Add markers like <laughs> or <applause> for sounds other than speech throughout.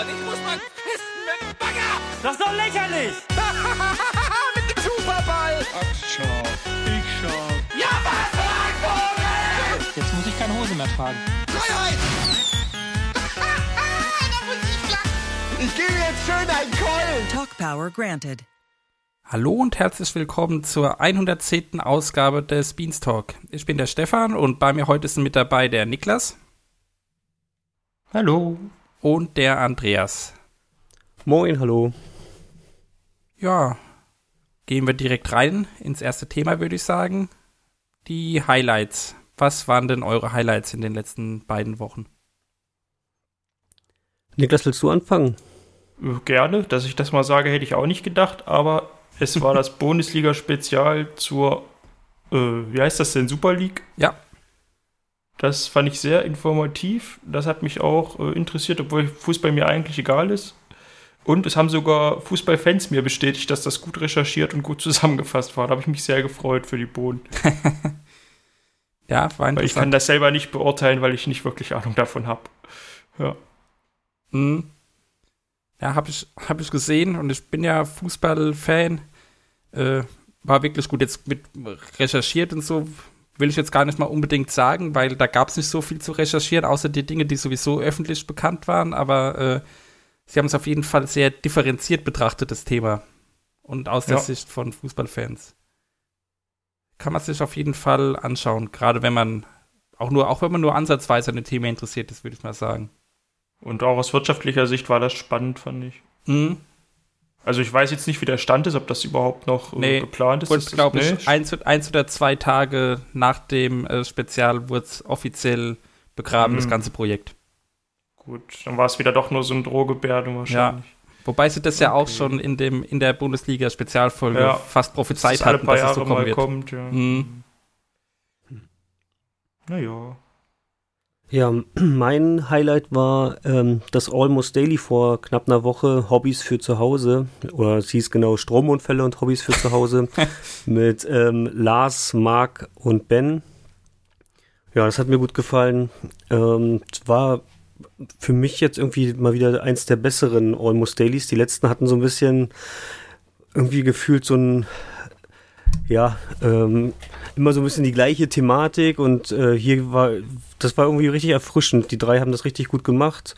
und ich muss mal pissen mit dem Bagger. Das ist doch lächerlich! <laughs> mit dem Superball. Ach, schau. Ich schau. Ja, was, Vogel? Jetzt muss ich keine Hose mehr tragen. Freiheit. da muss <laughs> ich gebe jetzt schön einen Keulen. Talk Power granted. Hallo und herzlich willkommen zur 110. Ausgabe des Beanstalk. Ich bin der Stefan und bei mir heute sind mit dabei der Niklas Hallo. Und der Andreas. Moin, hallo. Ja, gehen wir direkt rein ins erste Thema, würde ich sagen. Die Highlights. Was waren denn eure Highlights in den letzten beiden Wochen? Niklas, willst du anfangen? Äh, Gerne, dass ich das mal sage, hätte ich auch nicht gedacht, aber es war das <laughs> Bundesliga-Spezial zur, äh, wie heißt das denn, Super League. Ja, Das fand ich sehr informativ. Das hat mich auch äh, interessiert, obwohl Fußball mir eigentlich egal ist. Und es haben sogar Fußballfans mir bestätigt, dass das gut recherchiert und gut <laughs> zusammengefasst war. Da habe ich mich sehr gefreut für die Bohnen. <laughs> ja, war Weil ich kann interessant. das selber nicht beurteilen, weil ich nicht wirklich Ahnung davon habe. Ja. Mhm. Ja, habe ich, hab ich gesehen und ich bin ja Fußballfan. Äh, war wirklich gut jetzt mit recherchiert und so. Will ich jetzt gar nicht mal unbedingt sagen, weil da gab es nicht so viel zu recherchieren, außer die Dinge, die sowieso öffentlich bekannt waren. Aber äh, sie haben es auf jeden Fall sehr differenziert betrachtet, das Thema. Und aus der Ja. Sicht von Fußballfans. Kann man sich auf jeden Fall anschauen, gerade wenn man auch nur, auch wenn man nur ansatzweise an dem Thema interessiert ist, würde ich mal sagen. Und auch aus wirtschaftlicher Sicht war das spannend, fand ich. Mhm. Also ich weiß jetzt nicht, wie der Stand ist, ob das überhaupt noch äh, Nee, geplant ist. Das- glaube ich, eins, eins oder zwei Tage nach dem äh, Spezial wurde es offiziell begraben, das Mhm. ganze Projekt. Gut, dann war es wieder doch nur so ein Drohgebärde wahrscheinlich. Wobei sie das ja auch Okay. schon in, dem, in der Bundesliga-Spezialfolge Ja. fast prophezeit das hatten, dass es Jahre so kommen wird. kommt, ja. Mhm. Naja. Ja, <clears throat> mein Highlight war ähm, das Almost Daily vor knapp einer Woche, Hobbys für zu Hause. Oder es hieß genau Stromunfälle und Hobbys für zu Hause. <laughs> mit ähm, Lars, Marc und Ben. Ja, das hat mir gut gefallen. Ähm, war für mich jetzt irgendwie mal wieder eins der besseren Almost Dailies. Die letzten hatten so ein bisschen irgendwie gefühlt so ein ja, ähm, immer so ein bisschen die gleiche Thematik und äh, hier war, das war irgendwie richtig erfrischend. Die drei haben das richtig gut gemacht,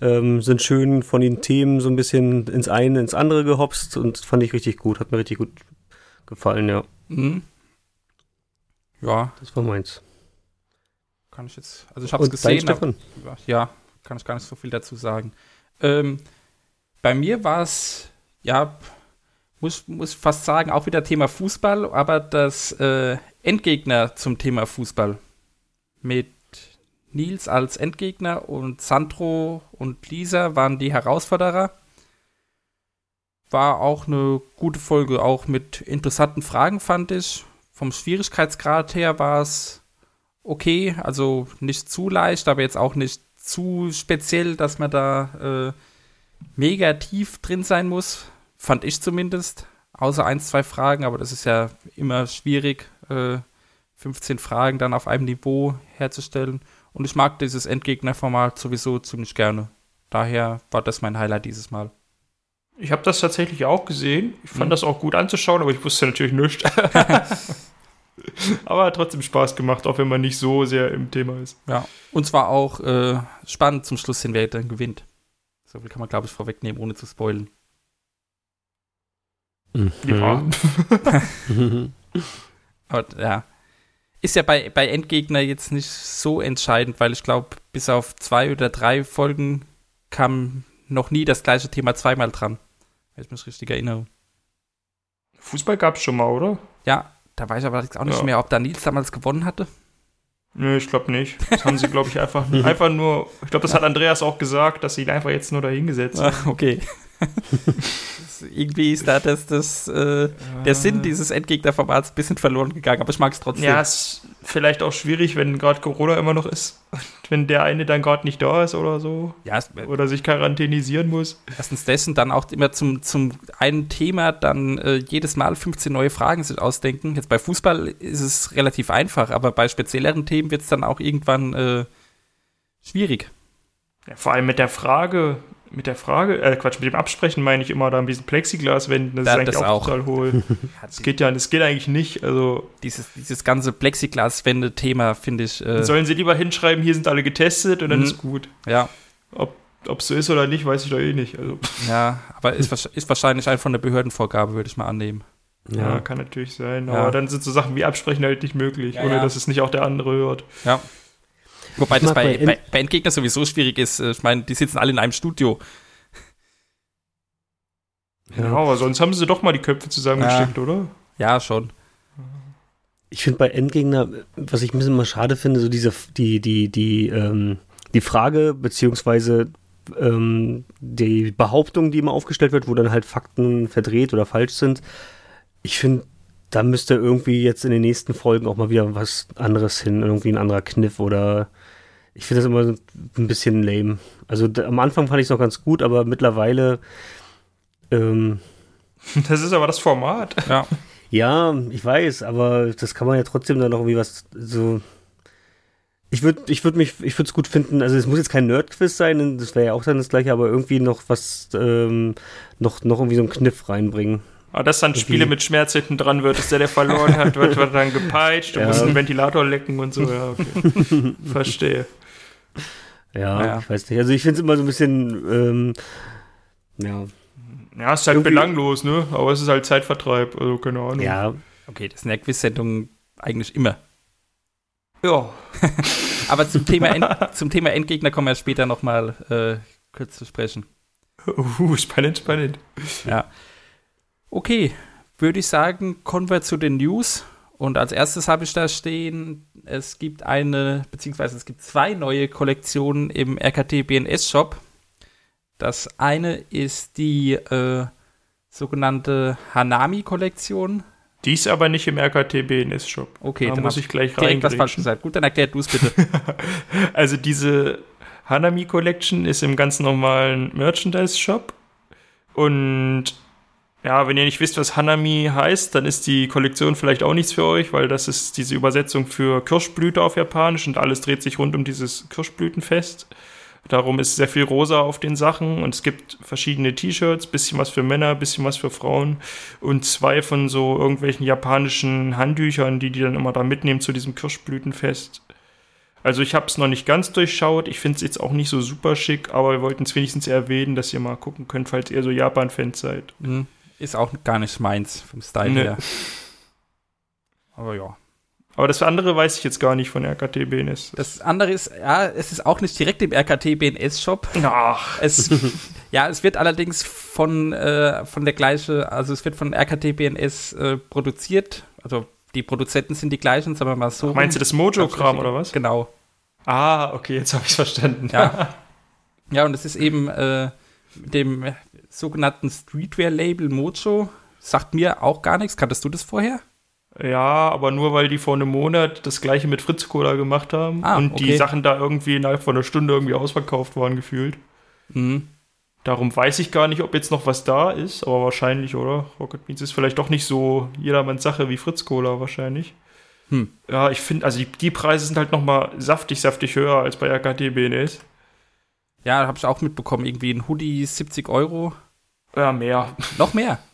ähm, sind schön von den Themen so ein bisschen ins eine, ins andere gehopst und fand ich richtig gut, hat mir richtig gut gefallen, ja. Mhm. Ja, Das war meins. kann ich jetzt. Also ich habe es gesehen. aber- Stefan? ja, kann ich gar nicht so viel dazu sagen. Ähm, bei mir war es, ja, muss, muss fast sagen, auch wieder Thema Fußball, aber das äh, Endgegner zum Thema Fußball. Mit Nils als Endgegner und Sandro und Lisa waren die Herausforderer. War auch eine gute Folge, auch mit interessanten Fragen, fand ich. Vom Schwierigkeitsgrad her war es okay, also nicht zu leicht, aber jetzt auch nicht zu speziell, dass man da äh, mega tief drin sein muss. Fand ich zumindest. Außer ein, zwei Fragen, aber das ist ja immer schwierig, äh, 15 Fragen dann auf einem Niveau herzustellen. Und ich mag dieses Endgegnerformat sowieso ziemlich gerne. Daher war das mein Highlight dieses Mal. Ich habe das tatsächlich auch gesehen. Ich fand Mhm. das auch gut anzuschauen, aber ich wusste natürlich nichts. <laughs> aber hat trotzdem Spaß gemacht, auch wenn man nicht so sehr im Thema ist. Ja. Und zwar auch äh, spannend zum Schluss hin, wer dann gewinnt. So viel kann man, glaube ich, vorwegnehmen, ohne zu spoilen. Ja. <laughs> <laughs> Mhm. Aber ja. Ist ja bei, bei Endgegner jetzt nicht so entscheidend, weil ich glaube, bis auf zwei oder drei Folgen kam noch nie das gleiche Thema zweimal dran. Wenn ich mich richtig erinnere. Fußball gab es schon mal, oder? Ja, da weiß ich aber auch nicht Ja. mehr, ob da Nils damals gewonnen hatte. Nö, ich glaube nicht. Das haben sie, glaube ich, einfach, <laughs> einfach nur. Ich glaube, das hat Andreas auch gesagt, dass sie ihn einfach jetzt nur da hingesetzt haben. Ah, okay. <laughs> Das- Irgendwie ist da das, das, äh, der Sinn dieses Endgegnerformats ein bisschen verloren gegangen, aber ich mag es trotzdem. Ja, ist vielleicht auch schwierig, wenn gerade Corona immer noch ist. Und wenn der eine dann gerade nicht da ist oder so. ja es, Oder sich quarantänisieren muss. erstens dessen, dann auch immer zum, zum einen Thema dann äh, jedes Mal 15 neue Fragen sich ausdenken. Jetzt bei Fußball ist es relativ einfach, aber bei spezielleren Themen wird es dann auch irgendwann äh, schwierig. Ja, vor allem mit der Frage, mit der Frage, äh, Quatsch, mit dem Absprechen meine ich immer da ein bisschen Plexiglaswänden, das Ja, ist eigentlich das auch, auch. total hohl. <laughs> Das geht ja, das geht eigentlich nicht. Also Dieses, dieses ganze Plexiglaswände-Thema finde ich, äh, sollen sie lieber hinschreiben, hier sind alle getestet und dann Mhm. ist gut. ja, Ob es so ist oder nicht, weiß ich doch eh nicht. Also, ja, aber ist, ist wahrscheinlich einfach eine Behördenvorgabe, würde ich mal annehmen. ja. Ja. kann natürlich sein. Ja. Aber dann sind so Sachen wie Absprechen halt nicht möglich, Ja, ohne ja. dass es nicht auch der andere hört. Ja. Wobei das bei, bei Endgegner sowieso schwierig ist. Ich meine, die sitzen alle in einem Studio. Ja, aber sonst haben sie doch mal die Köpfe zusammengesteckt, oder? Ja, schon. Ich finde bei Endgegner, was ich ein bisschen mal schade finde, so diese, die, die, die, ähm, die Frage, beziehungsweise ähm, die Behauptung, die immer aufgestellt wird, wo dann halt Fakten verdreht oder falsch sind. Ich finde, da müsste irgendwie jetzt in den nächsten Folgen auch mal wieder was anderes hin, irgendwie ein anderer Kniff oder ich finde das immer ein bisschen lame. Also da, am Anfang fand ich es noch ganz gut, aber mittlerweile ähm, <laughs> Das ist aber das Format. Ja. ja, ich weiß, aber das kann man ja trotzdem dann noch irgendwie was so. Ich würde ich würd mich, ich würde es gut finden, also es muss jetzt kein Nerd-Quiz sein, das wäre ja auch dann das gleiche, aber irgendwie noch was, ähm, noch, noch irgendwie so einen Kniff reinbringen. Aber dass dann Spiele mit Schmerz hinten dran wird, ist der, der verloren hat, wird, wird dann gepeitscht und Ja. muss einen Ventilator lecken und so. Ja, okay. <laughs> Verstehe. Ja, Ja. ich weiß nicht. Also ich finde es immer so ein bisschen, ähm, ja, Ja, ist halt Irgendwie- belanglos, ne? Aber es ist halt Zeitvertreib, also keine Ahnung. ja, Okay, das sind ja Quiz-Sendungen eigentlich immer. Ja. <laughs> Aber zum Thema, End, zum Thema Endgegner kommen wir später nochmal äh, kurz zu sprechen. Uh, spannend, spannend. Ja. Okay, würde ich sagen, kommen wir zu den News. Und als erstes habe ich da stehen, es gibt eine, beziehungsweise es gibt zwei neue Kollektionen im RKT BNS Shop. Das eine ist die äh, sogenannte Hanami-Kollektion. Die ist aber nicht im RKT BNS Shop. Okay, da dann muss ich gleich Direkt was falsch gesagt. Gut, dann erklär du es bitte. <laughs> Also diese Hanami Collection ist im ganz normalen Merchandise Shop. Und ja, wenn ihr nicht wisst, was Hanami heißt, dann ist die Kollektion vielleicht auch nichts für euch, weil das ist diese Übersetzung für Kirschblüte auf Japanisch und alles dreht sich rund um dieses Kirschblütenfest. Darum ist sehr viel rosa auf den Sachen und es gibt verschiedene T-Shirts, bisschen was für Männer, bisschen was für Frauen und zwei von so irgendwelchen japanischen Handtüchern, die die dann immer da mitnehmen zu diesem Kirschblütenfest. Also ich habe es noch nicht ganz durchschaut. Ich finde es jetzt auch nicht so super schick, aber wir wollten es wenigstens erwähnen, dass ihr mal gucken könnt, falls ihr so Japan-Fans seid. Hm, Ist auch gar nicht meins vom Style Nee. her. Aber ja. Aber das andere weiß ich jetzt gar nicht von RKT BNS. Das andere ist, ja, es ist auch nicht direkt im RKT BNS Shop. Ach, Es, <laughs> ja, es wird allerdings von, äh, von der gleiche, also es wird von RKT BNS äh, produziert. Also die Produzenten sind die gleichen, sagen wir mal so. meinst du das Mojo-Kram oder was? Genau. Ah, okay, jetzt habe ich es verstanden. Ja. <laughs> ja, und es ist eben äh, mit dem sogenannten Streetwear-Label Mojo. Sagt mir auch gar nichts. Kanntest du das vorher? Ja, aber nur weil die vor einem Monat das gleiche mit Fritz Cola gemacht haben Ah, und okay. die Sachen da irgendwie innerhalb von einer Stunde irgendwie ausverkauft waren gefühlt. Mhm. Darum weiß ich gar nicht, ob jetzt noch was da ist, aber wahrscheinlich, oder? Rocket Beans ist vielleicht doch nicht so jedermanns Sache wie Fritz Cola wahrscheinlich. Hm. Ja, ich finde, also die, die Preise sind halt noch mal saftig, saftig höher als bei RKT BNS. Ja, habe ich auch mitbekommen. Irgendwie ein Hoodie 70 Euro. Ja, mehr. Noch mehr. <laughs>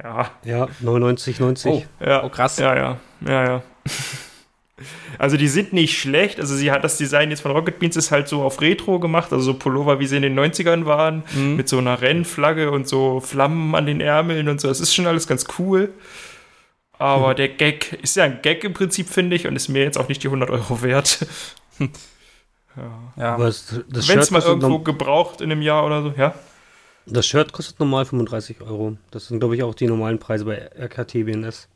Ja, ja, 99, 90. Oh, ja. oh krass. Ja, ja, ja, ja. Also die sind nicht schlecht. Also sie hat das Design jetzt von Rocket Beans ist halt so auf Retro gemacht, also so Pullover, wie sie in den 90ern waren, Mhm. mit so einer Rennflagge und so Flammen an den Ärmeln und so. Das ist schon alles ganz cool. Aber der Gag ist ja ein Gag im Prinzip, finde ich, und ist mir jetzt auch nicht die 100 Euro wert. <laughs> Ja. Aber das, das, Wenn es mal irgendwo gebraucht in einem Jahr oder so, ja. das Shirt kostet normal 35 Euro. Das sind, glaube ich, auch die normalen Preise bei RKT BNS.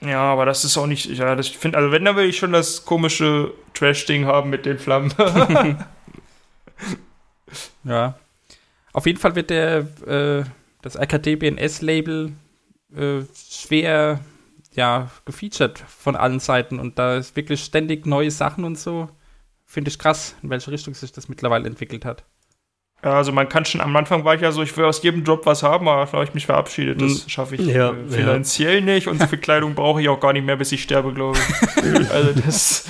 Ja, aber das ist auch nicht, ja, das ich finde, also wenn, dann will ich schon das komische Trash-Ding haben mit den Flammen. <laughs> Ja. Auf jeden Fall wird der, äh, das RKT BNS-Label äh, schwer ja, gefeatured von allen Seiten und da ist wirklich ständig neue Sachen und so. Finde ich krass, in welche Richtung sich das mittlerweile entwickelt hat. Ja, also man kann schon, am Anfang war ich ja so, ich will aus jedem Job was haben, aber da habe ich mich verabschiedet. Das Mhm. schaffe ich Ja, äh, finanziell nicht und so viel Kleidung brauche ich auch gar nicht mehr, bis ich sterbe, glaube ich. <laughs> also das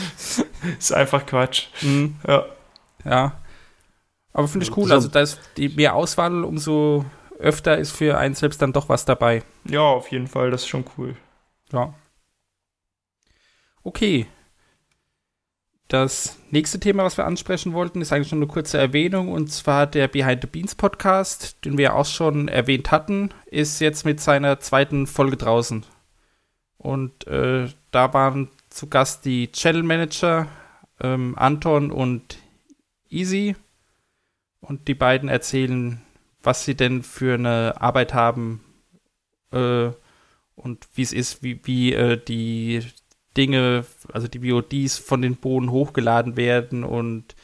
ist einfach Quatsch. Mhm. Ja. Ja. Aber finde ich cool. Also da ist die mehr Auswahl, umso öfter ist für einen selbst dann doch was dabei. Ja, auf jeden Fall, das ist schon cool. Ja. Okay. Das nächste Thema, was wir ansprechen wollten, ist eigentlich nur eine kurze Erwähnung und zwar der Behind the Beans Podcast, den wir auch schon erwähnt hatten, ist jetzt mit seiner zweiten Folge draußen. Und äh, da waren zu Gast die Channel Manager ähm, Anton und Easy und die beiden erzählen, was sie denn für eine Arbeit haben äh, und wie es ist, wie, wie äh, die Dinge, also die VODs von den Bohnen hochgeladen werden und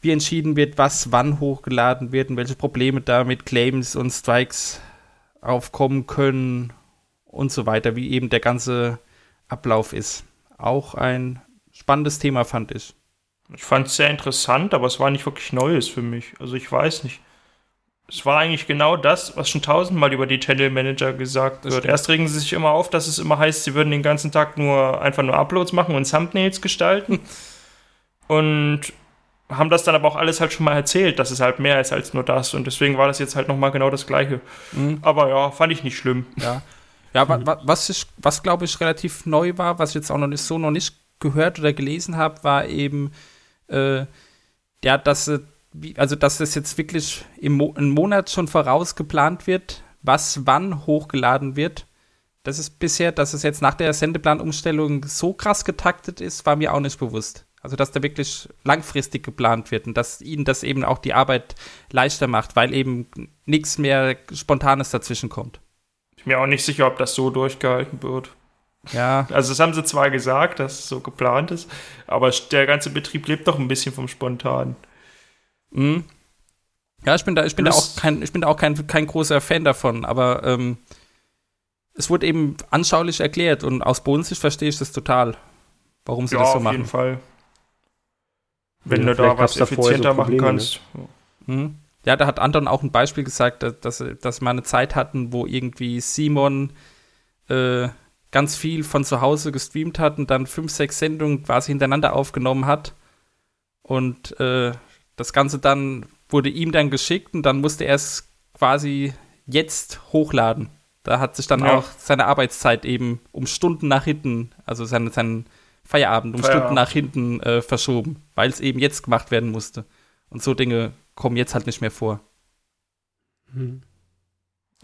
wie entschieden wird, was wann hochgeladen wird und welche Probleme da mit Claims und Strikes aufkommen können und so weiter, wie eben der ganze Ablauf ist. Auch ein spannendes Thema, fand ich. Ich fand es sehr interessant, aber es war nicht wirklich Neues für mich. Also ich weiß nicht. Es war eigentlich genau das, was schon tausendmal über die Channel Manager gesagt das wird. Stimmt. Erst regen sie sich immer auf, dass es immer heißt, sie würden den ganzen Tag nur einfach nur Uploads machen und Thumbnails gestalten. <laughs> und haben das dann aber auch alles halt schon mal erzählt, dass es halt mehr ist als nur das. Und deswegen war das jetzt halt nochmal genau das Gleiche. Mhm. Aber ja, fand ich nicht schlimm. Ja, ja wa was, was glaube ich relativ neu war, was ich jetzt auch noch nicht so noch nicht gehört oder gelesen habe, war eben, äh, ja, dass äh, also dass das jetzt wirklich im Mo einen Monat schon vorausgeplant wird, was wann hochgeladen wird. Das ist bisher, dass es jetzt nach der Sendeplanumstellung so krass getaktet ist, war mir auch nicht bewusst. Also, dass da wirklich langfristig geplant wird und dass ihnen das eben auch die Arbeit leichter macht, weil eben nichts mehr Spontanes dazwischen kommt. Ich bin mir auch nicht sicher, ob das so durchgehalten wird. Ja. Also, das haben sie zwar gesagt, dass es so geplant ist, aber der ganze Betrieb lebt doch ein bisschen vom Spontan. Mhm. Ja, ich bin da, ich bin da auch kein, ich bin da auch kein, kein großer Fan davon, aber ähm, es wurde eben anschaulich erklärt und aus Bodensicht verstehe ich das total, warum sie ja, das so machen. Auf jeden Fall. Wenn ja, du da was effizienter so machen kannst. Ne? Mhm. Ja, da hat Anton auch ein Beispiel gesagt, dass, dass, dass wir eine Zeit hatten, wo irgendwie Simon äh, ganz viel von zu Hause gestreamt hat und dann fünf, sechs Sendungen quasi hintereinander aufgenommen hat. Und äh, das Ganze dann wurde ihm dann geschickt und dann musste er es quasi jetzt hochladen. Da hat sich dann ja. auch seine Arbeitszeit eben um Stunden nach hinten, also seine, seinen Feierabend um Feierabend. Stunden nach hinten äh, verschoben, weil es eben jetzt gemacht werden musste. Und so Dinge kommen jetzt halt nicht mehr vor. Hm.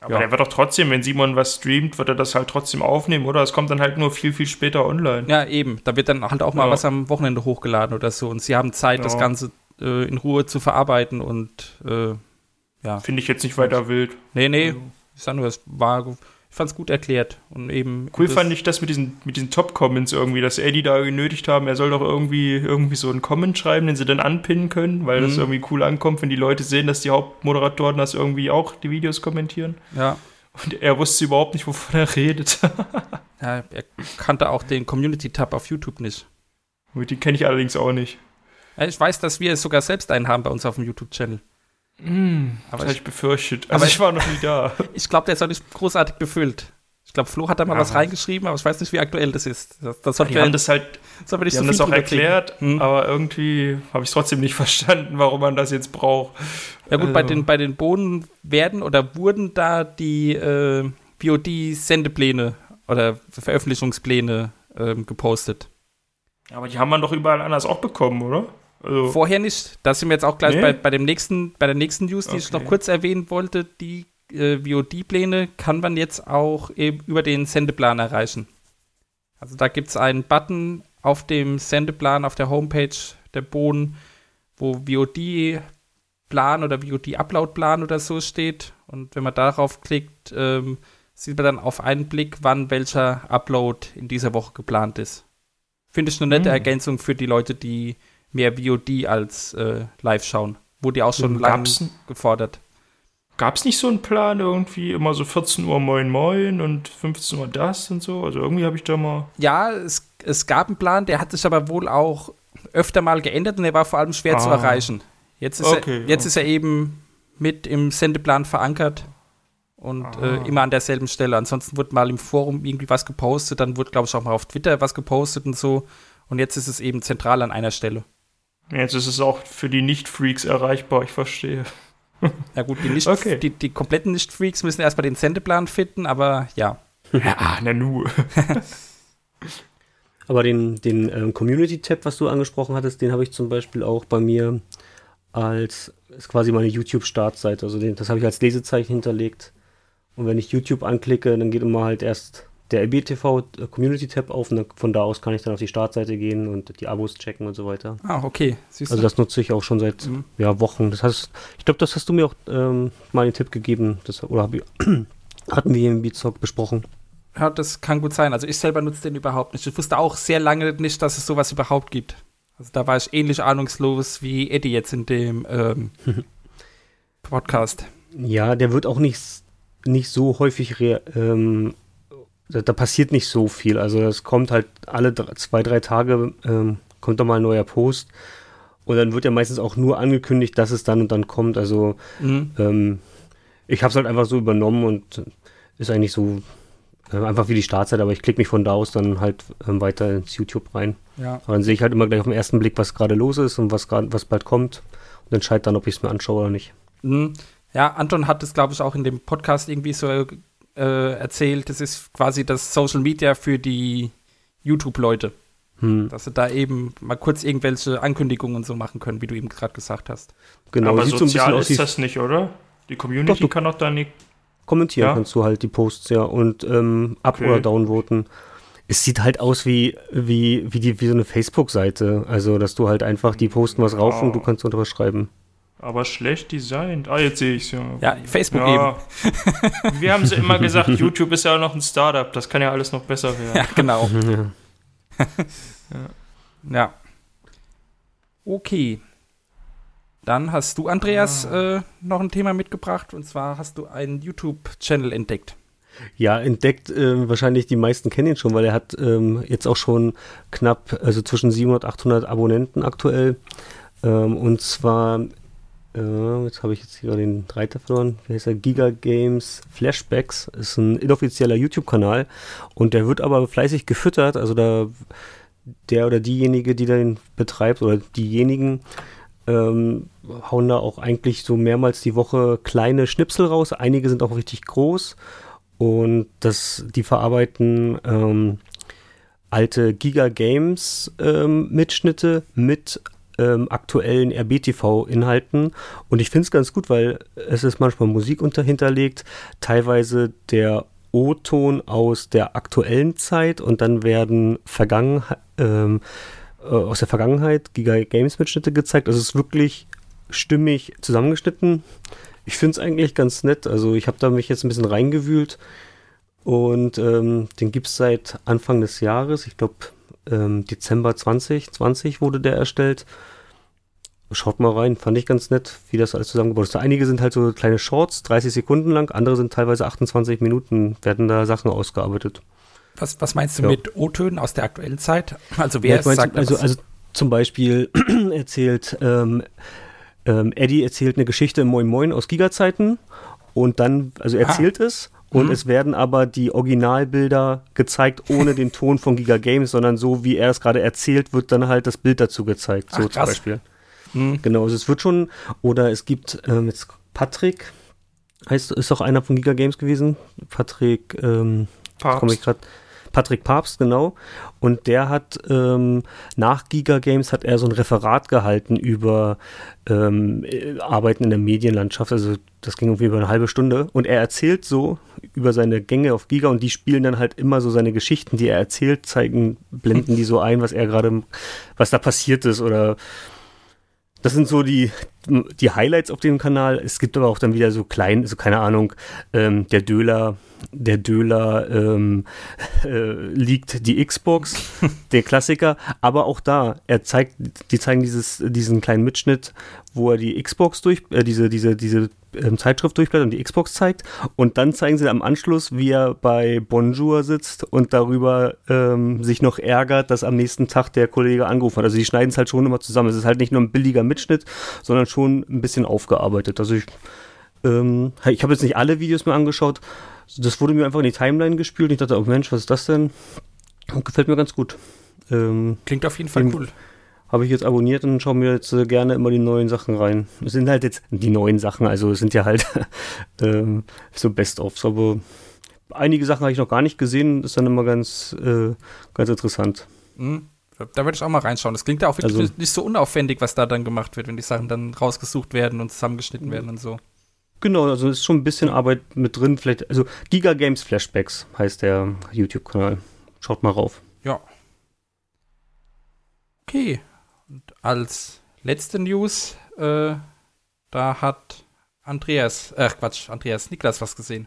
Aber ja. der wird doch trotzdem, wenn Simon was streamt, wird er das halt trotzdem aufnehmen, oder? Es kommt dann halt nur viel, viel später online. Ja, eben. Da wird dann halt auch mal ja. was am Wochenende hochgeladen oder so. Und sie haben Zeit, ja. das Ganze äh, in Ruhe zu verarbeiten und äh, ja. Finde ich jetzt nicht weiter wild. Nee, nee. Also. Ich sag nur, es war, ich fand es gut erklärt und eben. Cool fand ich das mit diesen, mit diesen Top-Comments irgendwie, dass Eddie da genötigt haben, er soll doch irgendwie, irgendwie so einen Comment schreiben, den sie dann anpinnen können, weil mhm. das irgendwie cool ankommt, wenn die Leute sehen, dass die Hauptmoderatoren das irgendwie auch die Videos kommentieren. Ja. Und er wusste überhaupt nicht, wovon er redet. <laughs> ja, er kannte auch den Community-Tab auf YouTube nicht. Den kenne ich allerdings auch nicht. Ich weiß, dass wir sogar selbst einen haben bei uns auf dem YouTube-Channel. Mm, aber das ich, ich befürchtet. Also aber ich war noch nie da. <laughs> ich glaube, der ist auch nicht großartig befüllt. Ich glaube, Flo hat da mal ja, was reingeschrieben, aber ich weiß nicht, wie aktuell das ist. Das, das die haben das halt, die haben so das auch erklärt, hm. aber irgendwie habe ich es trotzdem nicht <laughs> verstanden, warum man das jetzt braucht. Ja gut, also. bei, den, bei den Bohnen werden oder wurden da die äh, VOD-Sendepläne oder Veröffentlichungspläne äh, gepostet. Aber die haben wir doch überall anders auch bekommen, oder? Also Vorher nicht. Da sind wir jetzt auch gleich nee. bei, bei, dem nächsten, bei der nächsten News, die okay. ich noch kurz erwähnen wollte. Die äh, VOD-Pläne kann man jetzt auch eben über den Sendeplan erreichen. Also da gibt es einen Button auf dem Sendeplan auf der Homepage der Bohnen, wo VOD-Plan oder VOD-Upload-Plan oder so steht. Und wenn man darauf klickt, ähm, sieht man dann auf einen Blick, wann welcher Upload in dieser Woche geplant ist. Finde ich eine nette mhm. Ergänzung für die Leute, die mehr VOD als äh, live schauen. Wurde ja auch schon lange gefordert. Gab es nicht so einen Plan irgendwie immer so 14 Uhr Moin Moin und 15 Uhr das und so? Also irgendwie habe ich da mal. Ja, es, es gab einen Plan, der hat sich aber wohl auch öfter mal geändert und der war vor allem schwer ah. zu erreichen. Jetzt ist, okay, er, jetzt okay. ist er eben mit im Sendeplan verankert und äh, ah. immer an derselben Stelle. Ansonsten wurde mal im Forum irgendwie was gepostet, dann wurde, glaube ich, auch mal auf Twitter was gepostet und so. Und jetzt ist es eben zentral an einer Stelle. Jetzt ist es auch für die Nicht-Freaks erreichbar, ich verstehe. Ja gut, die, nicht, Okay. die, die kompletten Nicht-Freaks müssen erstmal den Sendeplan finden, aber ja. <laughs> Ja, na nu. <laughs> Aber den, den ähm, Community-Tab, was du angesprochen hattest, den habe ich zum Beispiel auch bei mir als, ist quasi meine YouTube-Startseite. Also den, das habe ich als Lesezeichen hinterlegt. Und wenn ich YouTube anklicke, dann geht immer halt erst der LBTV äh, Community-Tab auf und von da aus kann ich dann auf die Startseite gehen und die Abos checken und so weiter. Ah, okay. Siehst. Also das nutze ich auch schon seit Mhm. ja, Wochen. Das heißt, ich glaube, das hast du mir auch ähm, mal den Tipp gegeben. Das, oder ich, <clears throat> hatten wir hier im Beatstock besprochen. Ja, das kann gut sein. Also ich selber nutze den überhaupt nicht. Ich wusste auch sehr lange nicht, dass es sowas überhaupt gibt. Also da war ich ähnlich ahnungslos wie Eddie jetzt in dem ähm, <laughs> Podcast. Ja, der wird auch nicht, nicht so häufig, ähm, da, da passiert nicht so viel. Also es kommt halt alle dr- zwei, drei Tage, ähm, kommt da mal ein neuer Post. Und dann wird ja meistens auch nur angekündigt, dass es dann und dann kommt. Also Mhm. ähm, ich habe es halt einfach so übernommen und ist eigentlich so äh, einfach wie die Startzeit, aber ich klicke mich von da aus dann halt ähm, weiter ins YouTube rein. Ja. Aber dann sehe ich halt immer gleich auf den ersten Blick, was gerade los ist und was, grad, was bald kommt und entscheide dann, ob ich es mir anschaue oder nicht. Mhm. Ja, Anton hat es, glaube ich, auch in dem Podcast irgendwie so äh, erzählt. Das ist quasi das Social Media für die YouTube-Leute. Hm, Dass sie da eben mal kurz irgendwelche Ankündigungen und so machen können, wie du eben gerade gesagt hast. genau, Aber sieht so sozial wie ist das nicht, oder? Die Community Doch, du- kann doch da nicht. kommentieren Ja? kannst du halt die Posts ja und ähm, up- Okay. oder downvoten. Es sieht halt aus wie, wie, wie, die, wie so eine Facebook-Seite. Also, dass du halt einfach, die posten was rauf Oh. und du kannst unterschreiben. Aber schlecht designt. Ah, jetzt sehe ich es ja. Ja, Facebook Ja. <laughs> Wir haben sie immer <laughs> gesagt, YouTube ist ja auch noch ein Startup. Das kann ja alles noch besser eben. werden. Ja, genau. <laughs> Ja. Ja. Okay. Dann hast du, Andreas, Ah. äh, noch ein Thema mitgebracht. Und zwar hast du einen YouTube-Channel entdeckt. Ja, entdeckt, äh, wahrscheinlich die meisten kennen ihn schon, weil er hat ähm, jetzt auch schon knapp, also zwischen 700 und 800 Abonnenten aktuell. Ähm, und zwar, äh, jetzt habe ich jetzt hier den Reiter verloren, wie heißt er? Giga Games Flashbacks, ist ein inoffizieller YouTube-Kanal und der wird aber fleißig gefüttert, also da der oder diejenige, die den betreibt oder diejenigen, ähm, hauen da auch eigentlich so mehrmals die Woche kleine Schnipsel raus. Einige sind auch richtig groß und das, die verarbeiten ähm, alte Giga Games ähm, Mitschnitte mit ähm, aktuellen RBTV-Inhalten. Und ich finde es ganz gut, weil es ist manchmal Musik unter hinterlegt, teilweise der O-Ton aus der aktuellen Zeit und dann werden Vergangenheit, ähm, äh, aus der Vergangenheit Giga Games Mitschnitte gezeigt. Also es ist wirklich stimmig zusammengeschnitten. Ich finde es eigentlich ganz nett. Also ich habe da mich jetzt ein bisschen reingewühlt und ähm, den gibt es seit Anfang des Jahres. Ich glaube ähm, Dezember 2020 wurde der erstellt. Schaut mal rein, fand ich ganz nett, wie das alles zusammengebaut ist. Einige sind halt so kleine Shorts, 30 Sekunden lang, andere sind teilweise 28 Minuten, werden da Sachen ausgearbeitet. Was, was meinst du Ja. mit O-Tönen aus der aktuellen Zeit? Also Ja, wer ich mein, sagt also, also zum Beispiel <clears throat> erzählt ähm, ähm, Eddie erzählt eine Geschichte im Moin Moin aus Giga-Zeiten und dann, also er Ah. erzählt es und Mhm. es werden aber die Originalbilder gezeigt ohne den Ton von Giga Games, sondern so wie er es gerade erzählt, wird dann halt das Bild dazu gezeigt, so Ach, zum. Beispiel. Hm. Genau, also es wird schon, oder es gibt ähm, jetzt Patrick, heißt, ist auch einer von Giga Games gewesen, Patrick, ähm, Papst. komme ich gerade. Patrick Papst, genau. Und der hat ähm, nach Giga Games hat er so ein Referat gehalten über ähm, äh, Arbeiten in der Medienlandschaft. Also das ging irgendwie über eine halbe Stunde. Und er erzählt so über seine Gänge auf Giga und die spielen dann halt immer so seine Geschichten, die er erzählt, zeigen, blenden die so ein, was er gerade, was da passiert ist oder das sind so die, die Highlights auf dem Kanal. Es gibt aber auch dann wieder so klein, so keine Ahnung, ähm, der Döler, der Döler ähm, äh, liegt die Xbox, <laughs> der Klassiker. Aber auch da, er zeigt, die zeigen dieses, diesen kleinen Mitschnitt, wo er die Xbox durch, äh, diese, diese, diese ähm, Zeitschrift durchblättert und die Xbox zeigt. Und dann zeigen sie am Anschluss, wie er bei Bonjour sitzt und darüber ähm, sich noch ärgert, dass am nächsten Tag der Kollege angerufen hat. Also die schneiden es halt schon immer zusammen. Es ist halt nicht nur ein billiger Mitschnitt, sondern schon ein bisschen aufgearbeitet. Also ich, ähm, ich habe jetzt nicht alle Videos mir angeschaut. Das wurde mir einfach in die Timeline gespült. Und ich dachte, oh Mensch, was ist das denn? Und gefällt mir ganz gut. Ähm, Klingt auf jeden Fall cool. Habe ich jetzt abonniert und schaue mir jetzt äh, gerne immer die neuen Sachen rein. Es sind halt jetzt die neuen Sachen, also es sind ja halt <laughs> ähm, so Best-ofs, aber einige Sachen habe ich noch gar nicht gesehen, ist dann immer ganz, äh, ganz interessant. Mhm. Da würde ich auch mal reinschauen. Das klingt ja auch wirklich Also- nicht so unaufwendig, was da dann gemacht wird, wenn die Sachen dann rausgesucht werden und zusammengeschnitten werden und so. Genau, also ist schon ein bisschen Arbeit mit drin. Vielleicht, also Giga Games Flashbacks heißt der YouTube-Kanal. Schaut mal rauf. Ja. Okay. Als letzte News, äh, da hat Andreas, äh, Quatsch, Andreas, Niklas was gesehen.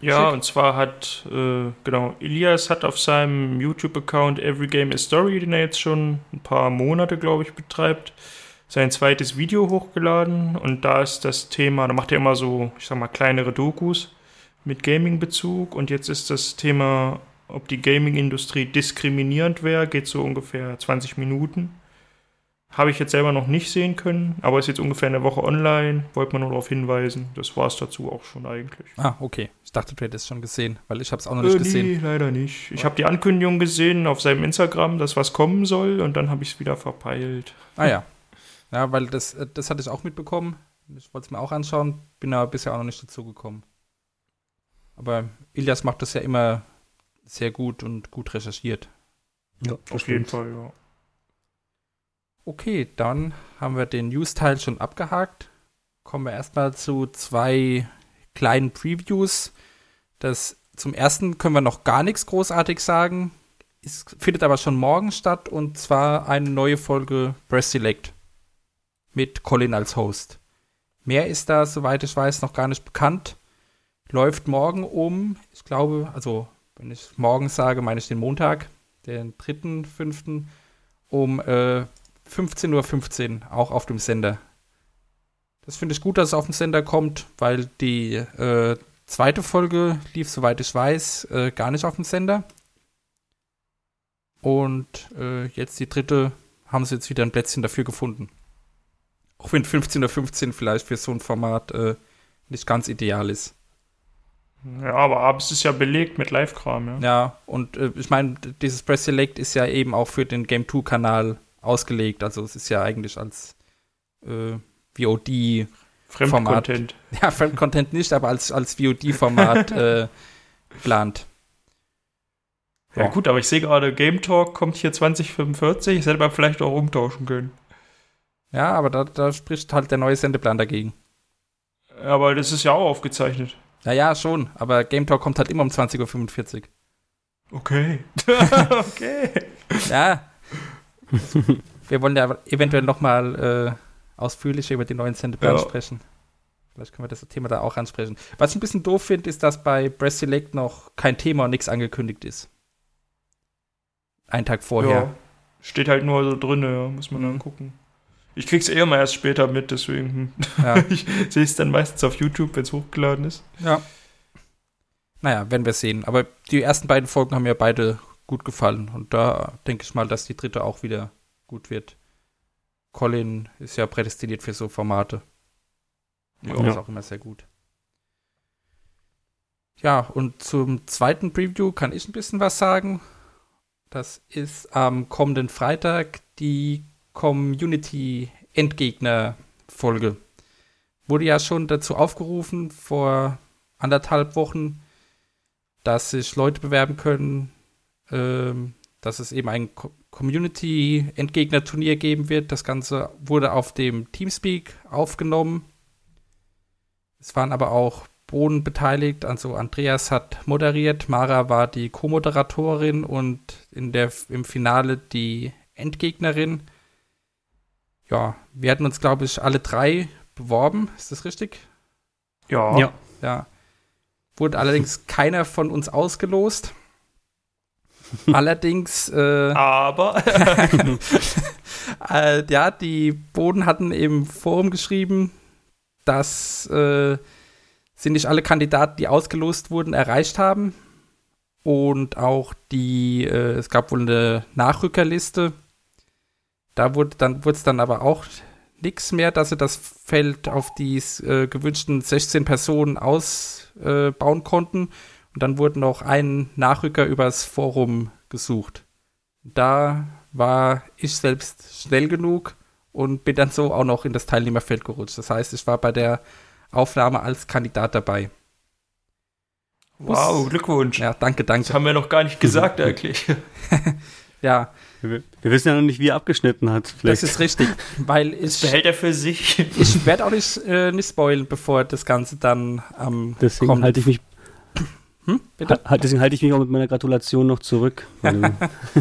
Ja, Schick. und zwar hat, äh, genau, Elias hat auf seinem YouTube-Account Every Game is Story, den er jetzt schon ein paar Monate, glaube ich, betreibt, sein zweites Video hochgeladen. Und da ist das Thema, da macht er immer so, ich sag mal, kleinere Dokus mit Gaming-Bezug. Und jetzt ist das Thema, ob die Gaming-Industrie diskriminierend wäre, geht so ungefähr 20 Minuten. Habe ich jetzt selber noch nicht sehen können, aber ist jetzt ungefähr eine Woche online. Wollte man nur darauf hinweisen. Das war es dazu auch schon eigentlich. Ah, okay. Ich dachte, du hättest es schon gesehen, weil ich habe es auch noch nicht Äh, gesehen. Nee, leider nicht. Ich habe die Ankündigung gesehen auf seinem Instagram, dass was kommen soll und dann habe ich es wieder verpeilt. Ah ja. Ja, weil das, äh, das hatte ich auch mitbekommen. Ich wollte es mir auch anschauen, bin aber bisher auch noch nicht dazu gekommen. Aber Ilias macht das ja immer sehr gut und gut recherchiert. Ja, Auf jeden Fall, ja. Okay, dann haben wir den News-Teil schon abgehakt. Kommen wir erstmal zu zwei kleinen Previews. Das zum ersten können wir noch gar nichts großartig sagen. Es findet aber schon morgen statt und zwar eine neue Folge Breast Select mit Colin als Host. Mehr ist da, soweit ich weiß, noch gar nicht bekannt. Läuft morgen um, ich glaube, also wenn ich morgen sage, meine ich den Montag, den 3.5. um äh, 15.15 Uhr, auch auf dem Sender. Das finde ich gut, dass es auf dem Sender kommt, weil die äh, zweite Folge lief, soweit ich weiß, äh, gar nicht auf dem Sender. Und äh, jetzt die dritte haben sie jetzt wieder ein Plätzchen dafür gefunden. Auch wenn 15.15 Uhr vielleicht für so ein Format äh, nicht ganz ideal ist. Ja, aber abends ist ja belegt mit Live-Kram, ja. Ja, und äh, ich meine, dieses Press Select ist ja eben auch für den Game 2-Kanal ausgelegt. Also es ist ja eigentlich als äh, VOD, Fremdcontent. <laughs> ja, Fremdcontent nicht, aber als, als VOD-Format äh, <laughs> geplant. Ja, gut, aber ich sehe gerade, Game Talk kommt hier 2045. Das hätte man vielleicht auch umtauschen können. Ja, aber da, da spricht halt der neue Sendeplan dagegen. Aber das ist ja auch aufgezeichnet. Naja, schon, aber Game Talk kommt halt immer um 20.45 Uhr. Okay. <laughs> okay. Ja. <laughs> Wir wollen ja eventuell noch mal äh, ausführlicher über den neuen Sendeplan Ja. sprechen. Vielleicht können wir das Thema da auch ansprechen. Was ich ein bisschen doof finde, ist, dass bei Breast Select noch kein Thema und nichts angekündigt ist. Einen Tag vorher. Ja. Steht halt nur so drin, ja. muss man dann gucken. Ich krieg's eh immer erst später mit, deswegen. Ja. <laughs> ich sehe es dann meistens auf YouTube, wenn es hochgeladen ist. ja. Naja, werden wir sehen. Aber die ersten beiden Folgen haben mir beide gut gefallen. Und da denke ich mal, dass die dritte auch wieder gut wird. Colin ist ja prädestiniert für so Formate. Ja. das auch immer sehr gut. Ja, und zum zweiten Preview kann ich ein bisschen was sagen. Das ist am kommenden Freitag die Community-Endgegner-Folge. Wurde ja schon dazu aufgerufen vor anderthalb Wochen, dass sich Leute bewerben können, ähm, dass es eben ein Co- Community-Endgegner-Turnier geben wird. Das Ganze wurde auf dem Teamspeak aufgenommen. Es waren aber auch Boden beteiligt, also Andreas hat moderiert, Mara war die Co-Moderatorin und in der, im Finale die Endgegnerin. Ja, wir hatten uns, glaube ich, alle drei beworben, ist das richtig? Ja. Ja. Ja. Wurde allerdings keiner von uns ausgelost. <laughs> allerdings, äh, Aber <laughs> äh, ja, die Boden hatten im Forum geschrieben, dass äh, sie nicht alle Kandidaten, die ausgelost wurden, erreicht haben. Und auch die, äh, es gab wohl eine Nachrückerliste. Da wurde dann wurde es dann aber auch nichts mehr, dass sie das Feld auf die äh, gewünschten 16 Personen ausbauen konnten. Und dann wurde noch ein Nachrücker übers Forum gesucht. Da war ich selbst schnell genug und bin dann so auch noch in das Teilnehmerfeld gerutscht. Das heißt, ich war bei der Aufnahme als Kandidat dabei. Wow, Glückwunsch. Ja, danke, danke. Das haben wir noch gar nicht gesagt eigentlich. <laughs> ja, Wir, wir wissen ja noch nicht, wie er abgeschnitten hat. Vielleicht. das ist richtig, weil ich, Behält er für sich. ich werde auch nicht, äh, nicht spoilen, bevor das Ganze dann am deswegen kommt. halte ich mich, Hm, bitte? ha- deswegen halte ich mich auch mit meiner Gratulation noch zurück. Weil,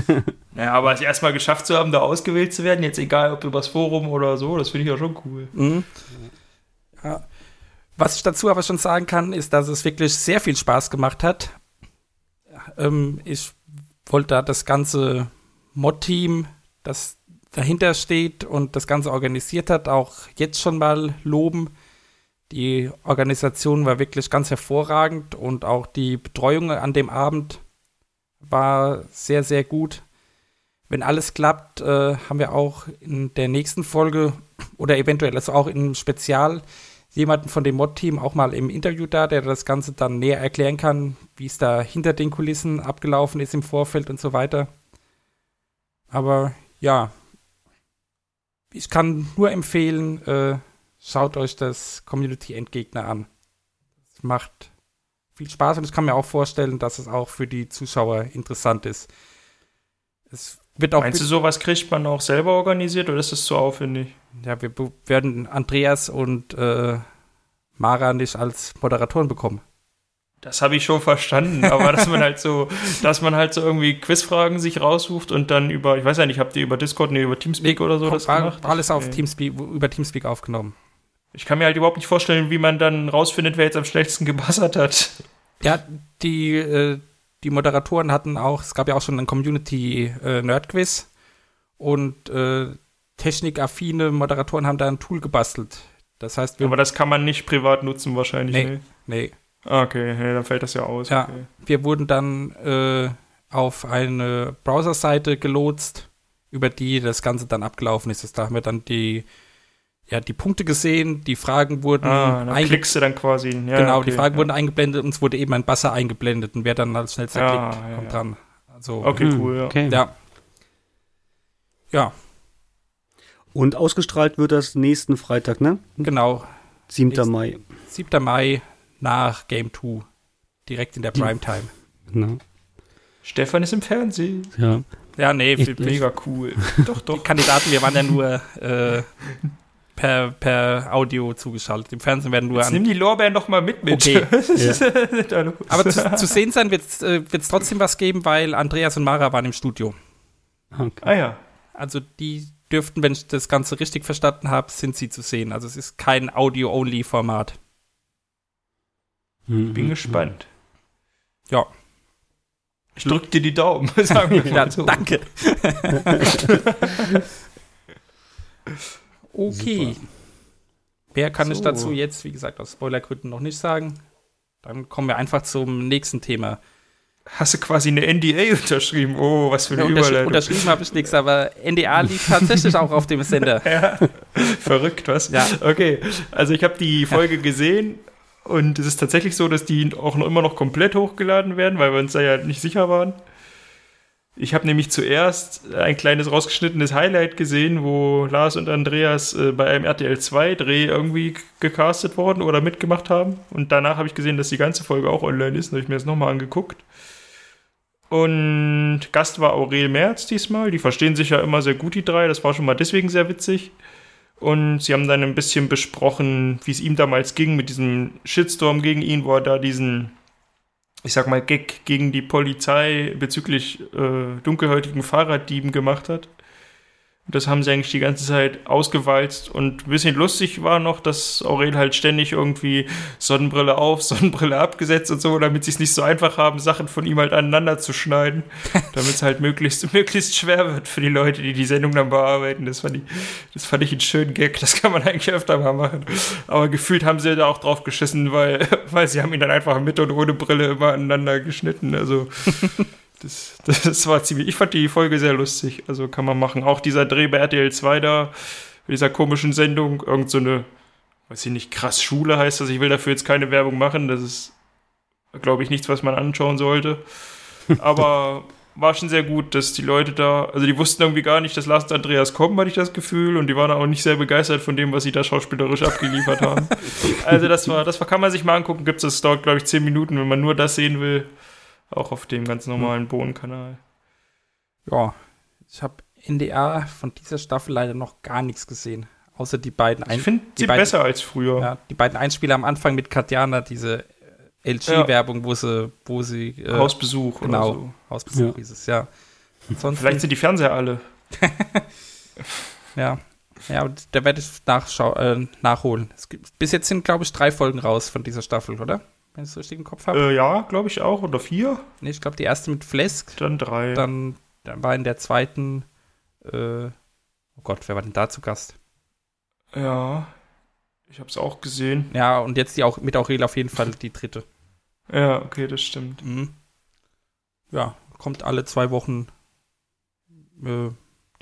<laughs> Ja, aber es erstmal geschafft zu haben, da ausgewählt zu werden, jetzt egal ob übers Forum oder so, das finde ich ja schon cool. Mhm. Ja. Was ich dazu aber schon sagen kann, ist, dass es wirklich sehr viel Spaß gemacht hat. Ähm, ich wollte da das ganze Mod-Team, das dahinter steht und das Ganze organisiert hat, auch jetzt schon mal loben. Die Organisation war wirklich ganz hervorragend und auch die Betreuung an dem Abend war sehr, sehr gut. Wenn alles klappt, äh, haben wir auch in der nächsten Folge oder eventuell also auch im Spezial jemanden von dem Mod-Team auch mal im Interview da, der das Ganze dann näher erklären kann, wie es da hinter den Kulissen abgelaufen ist im Vorfeld und so weiter. Aber ja, ich kann nur empfehlen, äh, schaut euch das Community-Endgegner an. Es macht viel Spaß und ich kann mir auch vorstellen, dass es auch für die Zuschauer interessant ist. Es wird auch Meinst du, sowas kriegt man auch selber organisiert oder ist das zu aufwendig? Ja, wir werden Andreas und äh, Mara nicht als Moderatoren bekommen. Das habe ich schon verstanden, <laughs> aber dass man halt so, dass man halt so irgendwie Quizfragen sich raussucht und dann über, ich weiß ja nicht, habt ihr über Discord, nee, über Teamspeak oder so das war, gemacht? alles auf Nee. Teamspeak, über Teamspeak aufgenommen. Ich kann mir halt überhaupt nicht vorstellen, wie man dann rausfindet, wer jetzt am schlechtesten gebassert hat. Ja, die, äh, die Moderatoren hatten auch, es gab ja auch schon ein Community-Nerd-Quiz und äh, technikaffine Moderatoren haben da ein Tool gebastelt. Das heißt, wir, Aber das kann man nicht privat nutzen wahrscheinlich. Nee. Nee. nee, Ah, Okay, nee, dann fällt das ja aus. Ja. Okay. wir wurden dann äh, auf eine Browserseite gelotst, über die das Ganze dann abgelaufen ist. Da haben wir dann die, ja, die Punkte gesehen, die Fragen wurden Ah, dann klickst du dann quasi. Ja, genau, okay, die Fragen ja. wurden eingeblendet und es wurde eben ein Buzzer eingeblendet und wer dann als schnellster Ja, klickt, ja, kommt ja. dran. Also, Okay, Hm, cool, ja. Okay. ja. Ja, Und ausgestrahlt wird das nächsten Freitag, ne? genau. 7. Nächsten- Mai. 7. Mai nach Game 2. Direkt in der Primetime. Ne? Stefan ist im Fernsehen. Ja. Ja, nee, wir, Mega cool. <laughs> doch, die doch. Kandidaten, wir waren ja nur äh, <laughs> per, per Audio zugeschaltet. Im Fernsehen werden nur Jetzt an nimm die Lorbeeren doch mal mit mit. Okay. <laughs> Ja. <laughs> Aber zu, zu sehen sein wird es äh, wird's trotzdem was geben, weil Andreas und Mara waren im Studio. Okay. ah ja. Also die dürften, wenn ich das Ganze richtig verstanden habe, sind sie zu sehen. Also es ist kein Audio-Only-Format. Mhm. Bin gespannt. Ja. Ich drück dir die Daumen, <laughs> sagen wir Ja, mal so. danke. Okay. Mehr kann ich So. dazu jetzt, wie gesagt, aus Spoilergründen noch nicht sagen. Dann kommen wir einfach zum nächsten Thema. Hast du quasi eine NDA unterschrieben? Oh, was für eine Ja, untersch Überleitung. unterschrieben habe ich nichts, aber NDA lief tatsächlich auch auf dem Sender. <laughs> Ja, verrückt, was? Ja. Okay, also ich habe die Folge gesehen und es ist tatsächlich so, dass die auch noch immer noch komplett hochgeladen werden, weil wir uns da ja nicht sicher waren. Ich habe nämlich zuerst ein kleines rausgeschnittenes Highlight gesehen, wo Lars und Andreas äh, bei einem RTL 2 Dreh irgendwie gecastet worden oder mitgemacht haben. Und danach habe ich gesehen, dass die ganze Folge auch online ist. Da habe ich mir das nochmal angeguckt. Und Gast war Aurel Merz diesmal. Die verstehen sich ja immer sehr gut, die drei. Das war schon mal deswegen sehr witzig. Und sie haben dann ein bisschen besprochen, wie es ihm damals ging mit diesem Shitstorm gegen ihn, wo er da diesen, ich sag mal, Gag gegen die Polizei bezüglich äh, dunkelhäutigen Fahrraddieben gemacht hat. Das haben sie eigentlich die ganze Zeit ausgewalzt und ein bisschen lustig war noch, dass Aurel halt ständig irgendwie Sonnenbrille auf, <laughs> Sonnenbrille abgesetzt und so, damit sie es nicht so einfach haben, Sachen von ihm halt aneinander zu schneiden, <laughs> damit es halt möglichst, möglichst schwer wird für die Leute, die die Sendung dann bearbeiten. Das fand ich, das fand ich einen schönen Gag, das kann man eigentlich öfter mal machen. Aber gefühlt haben sie da auch drauf geschissen, weil, <laughs> weil sie haben ihn dann einfach mit und ohne Brille immer aneinander geschnitten. Also das, das war ziemlich. Ich fand die Folge sehr lustig. Also kann man machen. Auch dieser Dreh bei RTL 2 da, mit dieser komischen Sendung, irgend so eine, weiß ich nicht, krass Schule heißt das. Ich will dafür jetzt keine Werbung machen. Das ist, glaube ich, nichts, was man anschauen sollte. Aber <laughs> war schon sehr gut, dass die Leute da, also die wussten irgendwie gar nicht, dass Lars und Andreas kommen, hatte ich das Gefühl, und die waren auch nicht sehr begeistert von dem, was sie da schauspielerisch abgeliefert haben. <laughs> Also das war, das war, kann man sich mal angucken, gibt es, das dauert, glaube ich, zehn Minuten, wenn man nur das sehen will, auch auf dem ganz normalen Bohnenkanal. Ja, ich habe NDR von dieser Staffel leider noch gar nichts gesehen. Außer die beiden Ich finde sie beiden, besser als früher. Ja, die beiden Einspieler am Anfang mit Katjana, diese LG-Werbung, wo sie, wo sie äh, Hausbesuch genau, oder so. Hausbesuch ja. hieß es, ja. Ansonsten, Vielleicht sind die Fernseher alle. <laughs> ja. Ja, da werde ich nachschau äh, nachholen. Gibt, bis jetzt sind, glaube ich, drei Folgen raus von dieser Staffel, oder? Wenn ich es richtig im Kopf habe. Äh, ja, glaube ich auch. Oder vier? Nee, ich glaube, die erste mit Flesk. Dann drei. Dann, dann war in der zweiten, äh, oh Gott, wer war denn da zu Gast? Ja, ich habe es auch gesehen. Ja, und jetzt die auch mit Aurel auf jeden Fall die dritte. Ja, okay, das stimmt. Mhm. Ja, kommt alle zwei Wochen äh,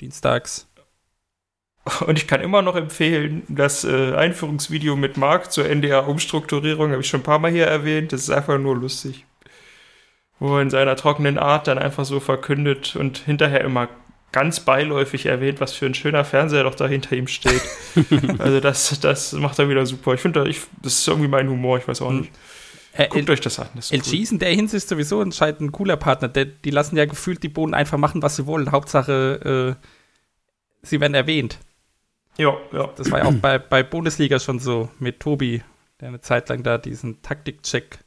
dienstags. Und ich kann immer noch empfehlen, das äh, Einführungsvideo mit Marc zur NDR-Umstrukturierung habe ich schon ein paar Mal hier erwähnt. Das ist einfach nur lustig. Wo er in seiner trockenen Art dann einfach so verkündet und hinterher immer ganz beiläufig erwähnt, was für ein schöner Fernseher doch da hinter ihm steht. <laughs> also das, das macht er wieder super. Ich finde, das ist irgendwie mein Humor, ich weiß auch nicht. Äh, Guckt euch das an. Das LG cool. ist in der Hinsicht sowieso anscheinend ein cooler Partner. Der, die lassen ja gefühlt die Bohnen einfach machen, was sie wollen. Hauptsache, äh, sie werden erwähnt. Ja, ja. Das war ja auch bei, bei Bundesliga schon so mit Tobi, der eine Zeit lang da diesen Taktikcheck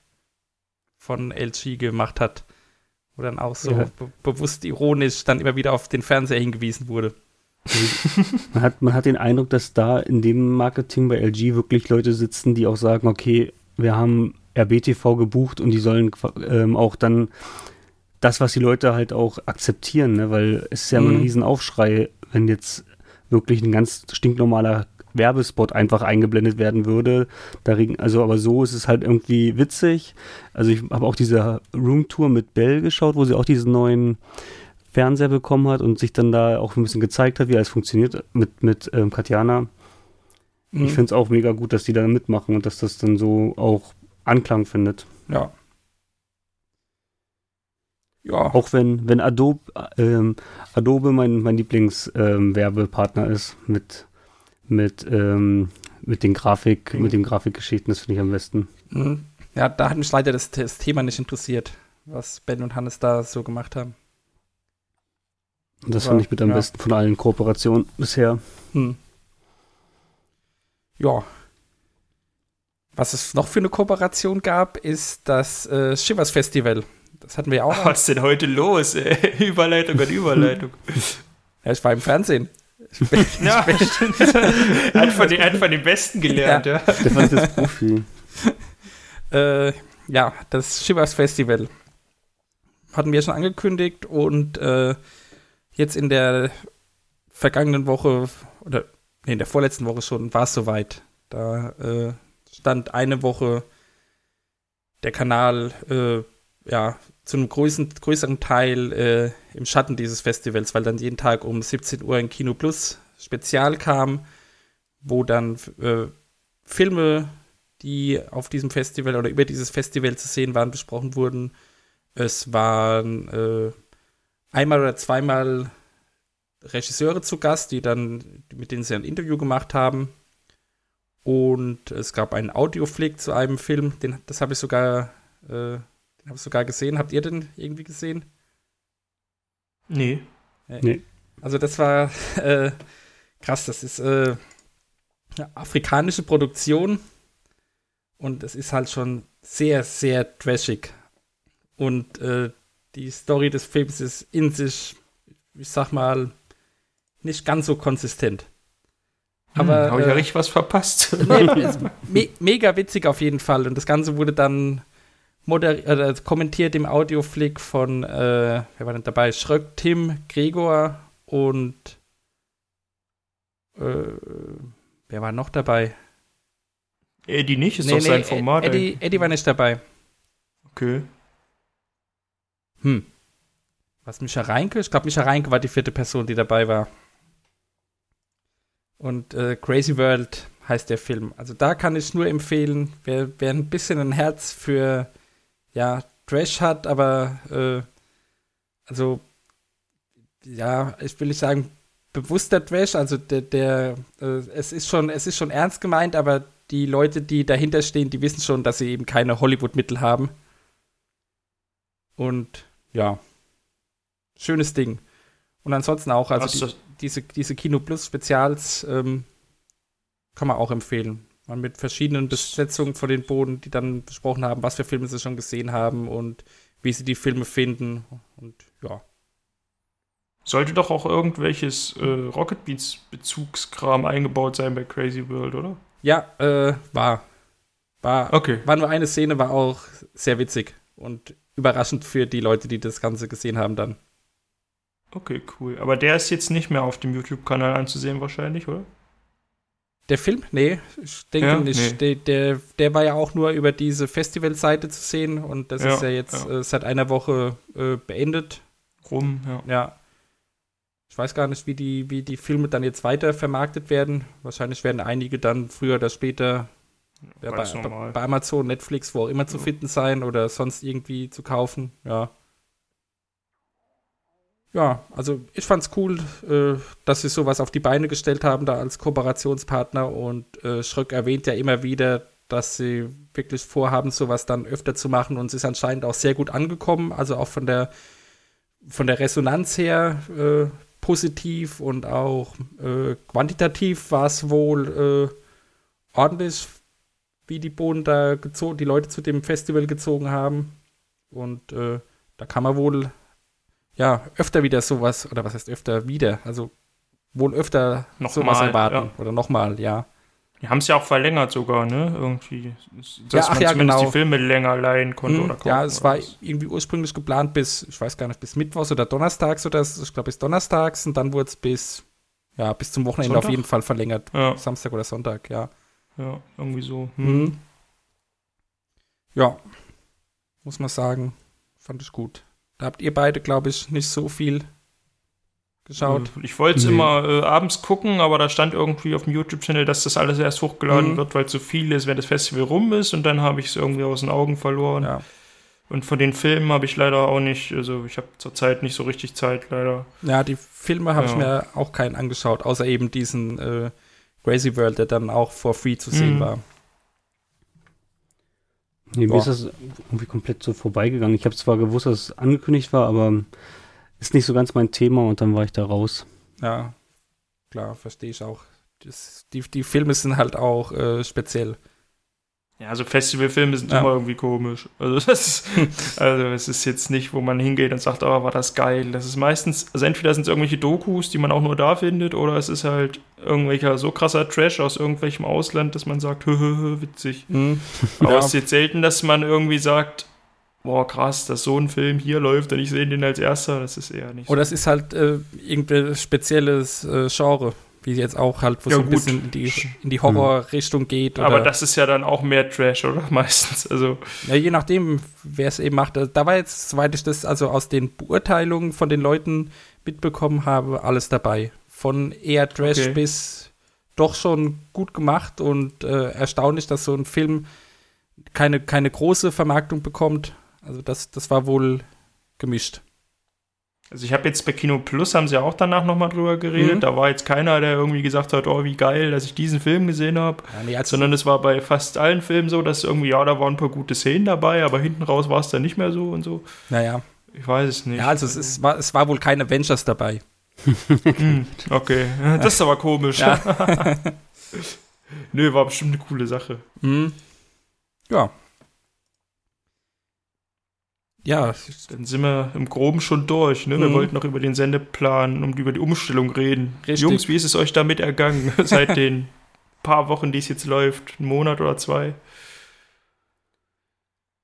von LG gemacht hat. Wo dann auch so ja. be bewusst ironisch dann immer wieder auf den Fernseher hingewiesen wurde. <laughs> man, hat, man hat den Eindruck, dass da in dem Marketing bei LG wirklich Leute sitzen, die auch sagen, okay, wir haben RBTV gebucht und die sollen ähm, auch dann das, was die Leute halt auch akzeptieren, ne? weil es ist ja mhm. ein Riesenaufschrei, wenn jetzt wirklich ein ganz stinknormaler Werbespot einfach eingeblendet werden würde. also, aber so ist es halt irgendwie witzig. Also ich habe auch diese Roomtour mit Bell geschaut, wo sie auch diesen neuen Fernseher bekommen hat und sich dann da auch ein bisschen gezeigt hat, wie alles funktioniert mit, mit ähm, Katjana. Mhm. Ich finde es auch mega gut, dass die da mitmachen und dass das dann so auch Anklang findet. Ja. Ja. Auch wenn, wenn Adobe, ähm, Adobe mein, mein Lieblingswerbepartner ähm, ist mit mit, ähm, mit den Grafik, mhm. mit den Grafikgeschichten, das finde ich am besten. Mhm. Ja, da hat mich leider das, das, Thema nicht interessiert, was Ben und Hannes da so gemacht haben. Und das fand ich mit am ja. besten von allen Kooperationen bisher. Hm. Ja. Was es noch für eine Kooperation gab, ist das äh, Shivers Festival. Das hatten wir ja auch. <laughs> Was ist denn heute los? Ey? <laughs> Überleitung an Überleitung. ja, ich war im Fernsehen. <laughs> ja, er hat von, den, hat von den Besten gelernt, ja. ja. War das Profi. äh, ja, das Shivers Festival hatten wir schon angekündigt und äh, jetzt in der vergangenen Woche oder nee, in der vorletzten Woche schon war es soweit. Da äh, stand eine Woche der Kanal äh, ja zu einem größeren, größeren Teil äh, im Schatten dieses Festivals, weil dann jeden Tag um 17 Uhr ein Kino Plus Spezial kam, wo dann äh, Filme, die auf diesem Festival oder über dieses Festival zu sehen waren, besprochen wurden. Es waren äh, einmal oder zweimal Regisseure zu Gast, die dann, mit denen sie ein Interview gemacht haben. Und es gab einen Audioflick zu einem Film, den, das habe ich sogar äh, habe sogar gesehen. Habt ihr den irgendwie gesehen? Nee. nee. Also das war <laughs> äh, krass. Das ist äh, eine afrikanische Produktion und es ist halt schon sehr, sehr trashig. Und äh, die Story des Films ist in sich, ich sag mal, nicht ganz so konsistent. Hm, Aber hm, habe ich ja äh, richtig was verpasst. Nee, <laughs> me mega witzig auf jeden Fall. Und das Ganze wurde dann äh, kommentiert im Audioflick von, äh, wer war denn dabei? Schröck, Tim, Gregor und äh, wer war noch dabei? Eddie nicht, ist nee, doch nee, sein Format. Eddie, Eddie war nicht dabei. Okay. Hm. Was, Micha Reinke? Ich glaube, Micha Reinke war die vierte Person, die dabei war. Und äh, Crazy World heißt der Film. Also da kann ich nur empfehlen, wer, wer ein bisschen ein Herz für ja, Trash hat, aber äh, also, ja, ich will nicht sagen, bewusster Trash, also der, der äh, es ist schon, es ist schon ernst gemeint, aber die Leute, die dahinter stehen, die wissen schon, dass sie eben keine Hollywood-Mittel haben. Und ja, schönes Ding. Und ansonsten auch, also die, diese, diese Kino Plus Spezials ähm, kann man auch empfehlen. Man mit verschiedenen Besetzungen von den Boden, die dann besprochen haben, was für Filme sie schon gesehen haben und wie sie die Filme finden. Und ja. Sollte doch auch irgendwelches äh, Rocket Beans Bezugskram eingebaut sein bei Crazy World, oder? Ja, äh, war. War, okay. war nur eine Szene, war auch sehr witzig und überraschend für die Leute, die das Ganze gesehen haben dann. Okay, cool. Aber der ist jetzt nicht mehr auf dem YouTube-Kanal anzusehen wahrscheinlich, oder? Der Film? Nee, ich denke ja, nicht. Nee. Der, der, war ja auch nur über diese Festivalseite zu sehen und das ja, ist ja jetzt ja. Äh, seit einer Woche äh, beendet. Rum, ja. Ja. Ich weiß gar nicht, wie die, wie die Filme dann jetzt weiter vermarktet werden. Wahrscheinlich werden einige dann früher oder später bei, bei, Amazon, Netflix, wo auch immer zu finden sein oder sonst irgendwie zu kaufen. Ja ja, also ich fand's cool, äh, dass sie sowas auf die Beine gestellt haben, da als Kooperationspartner und äh, Schröck erwähnt ja immer wieder, dass sie wirklich vorhaben, sowas dann öfter zu machen und es ist anscheinend auch sehr gut angekommen, also auch von der von der Resonanz her äh, positiv und auch äh, quantitativ war es wohl äh, ordentlich, wie die Bohnen da gezogen, die Leute zu dem Festival gezogen haben und äh, da kann man wohl ja, öfter wieder sowas, oder was heißt öfter wieder? Also wohl öfter noch sowas mal, erwarten. Ja. Oder nochmal, ja. Die haben es ja auch verlängert sogar, ne? Irgendwie. Dass ja, ach, man ja, zumindest genau. die Filme länger leihen konnte hm, oder kaufen, Ja, es war was. irgendwie ursprünglich geplant bis, ich weiß gar nicht, bis Mittwochs oder Donnerstags oder ich glaube bis Donnerstags und dann wurde es bis, ja, bis zum Wochenende Sonntag? auf jeden Fall verlängert. Ja. Samstag oder Sonntag, ja. Ja, irgendwie so. Hm. Mhm. Ja, muss man sagen, fand ich gut. Da habt ihr beide, glaube ich, nicht so viel geschaut. Ich wollte es nee. immer äh, abends gucken, aber da stand irgendwie auf dem YouTube-Channel, dass das alles erst hochgeladen mhm. wird, weil zu viel ist, wenn das Festival rum ist und dann habe ich es irgendwie aus den Augen verloren. Ja. Und von den Filmen habe ich leider auch nicht, also ich habe zurzeit nicht so richtig Zeit, leider. Ja, die Filme habe ja. ich mir auch keinen angeschaut, außer eben diesen äh, Crazy World, der dann auch for free zu sehen mhm. war. Nee, mir ist das irgendwie komplett so vorbeigegangen. Ich habe zwar gewusst, dass es angekündigt war, aber ist nicht so ganz mein Thema und dann war ich da raus. Ja, klar, verstehe ich auch. Das, die, die Filme sind halt auch äh, speziell. Ja, also Festivalfilme sind ja. immer irgendwie komisch. Also das ist, <laughs> also es ist jetzt nicht, wo man hingeht und sagt, oh, war das geil. Das ist meistens, also entweder sind es irgendwelche Dokus, die man auch nur da findet, oder es ist halt irgendwelcher so krasser Trash aus irgendwelchem Ausland, dass man sagt, hö, hö, hö witzig. Mhm. Aber ja. es ist jetzt selten, dass man irgendwie sagt, boah, krass, dass so ein Film hier läuft und ich sehe den als erster, das ist eher nicht. Oder es ist halt äh, irgendein spezielles äh, Genre wie jetzt auch halt, wo ja, so ein gut. bisschen in die, in die Horrorrichtung geht. Aber das ist ja dann auch mehr Trash, oder? <laughs> Meistens. Also. Ja, je nachdem, wer es eben macht. Da war jetzt, soweit ich das also aus den Beurteilungen von den Leuten mitbekommen habe, alles dabei. Von eher Trash okay. bis doch schon gut gemacht und äh, erstaunlich, dass so ein Film keine, keine große Vermarktung bekommt. Also das, das war wohl gemischt. Also ich habe jetzt bei Kino Plus haben sie auch danach nochmal drüber geredet. Mhm. Da war jetzt keiner, der irgendwie gesagt hat, oh, wie geil, dass ich diesen Film gesehen habe. Ja, nee, Sondern es war bei fast allen Filmen so, dass irgendwie, ja, da waren ein paar gute Szenen dabei, aber hinten raus war es dann nicht mehr so und so. Naja. Ich weiß es nicht. Ja, also es, ist, war, es war wohl kein Avengers dabei. <laughs> hm, okay, das ist aber komisch. Ja. <laughs> Nö, war bestimmt eine coole Sache. Mhm. Ja, ja, dann sind wir im Groben schon durch. Ne? Wir mhm. wollten noch über den Sendeplan und über die Umstellung reden. Richtig. Jungs, wie ist es euch damit ergangen <laughs> seit den paar Wochen, die es jetzt läuft? Ein Monat oder zwei?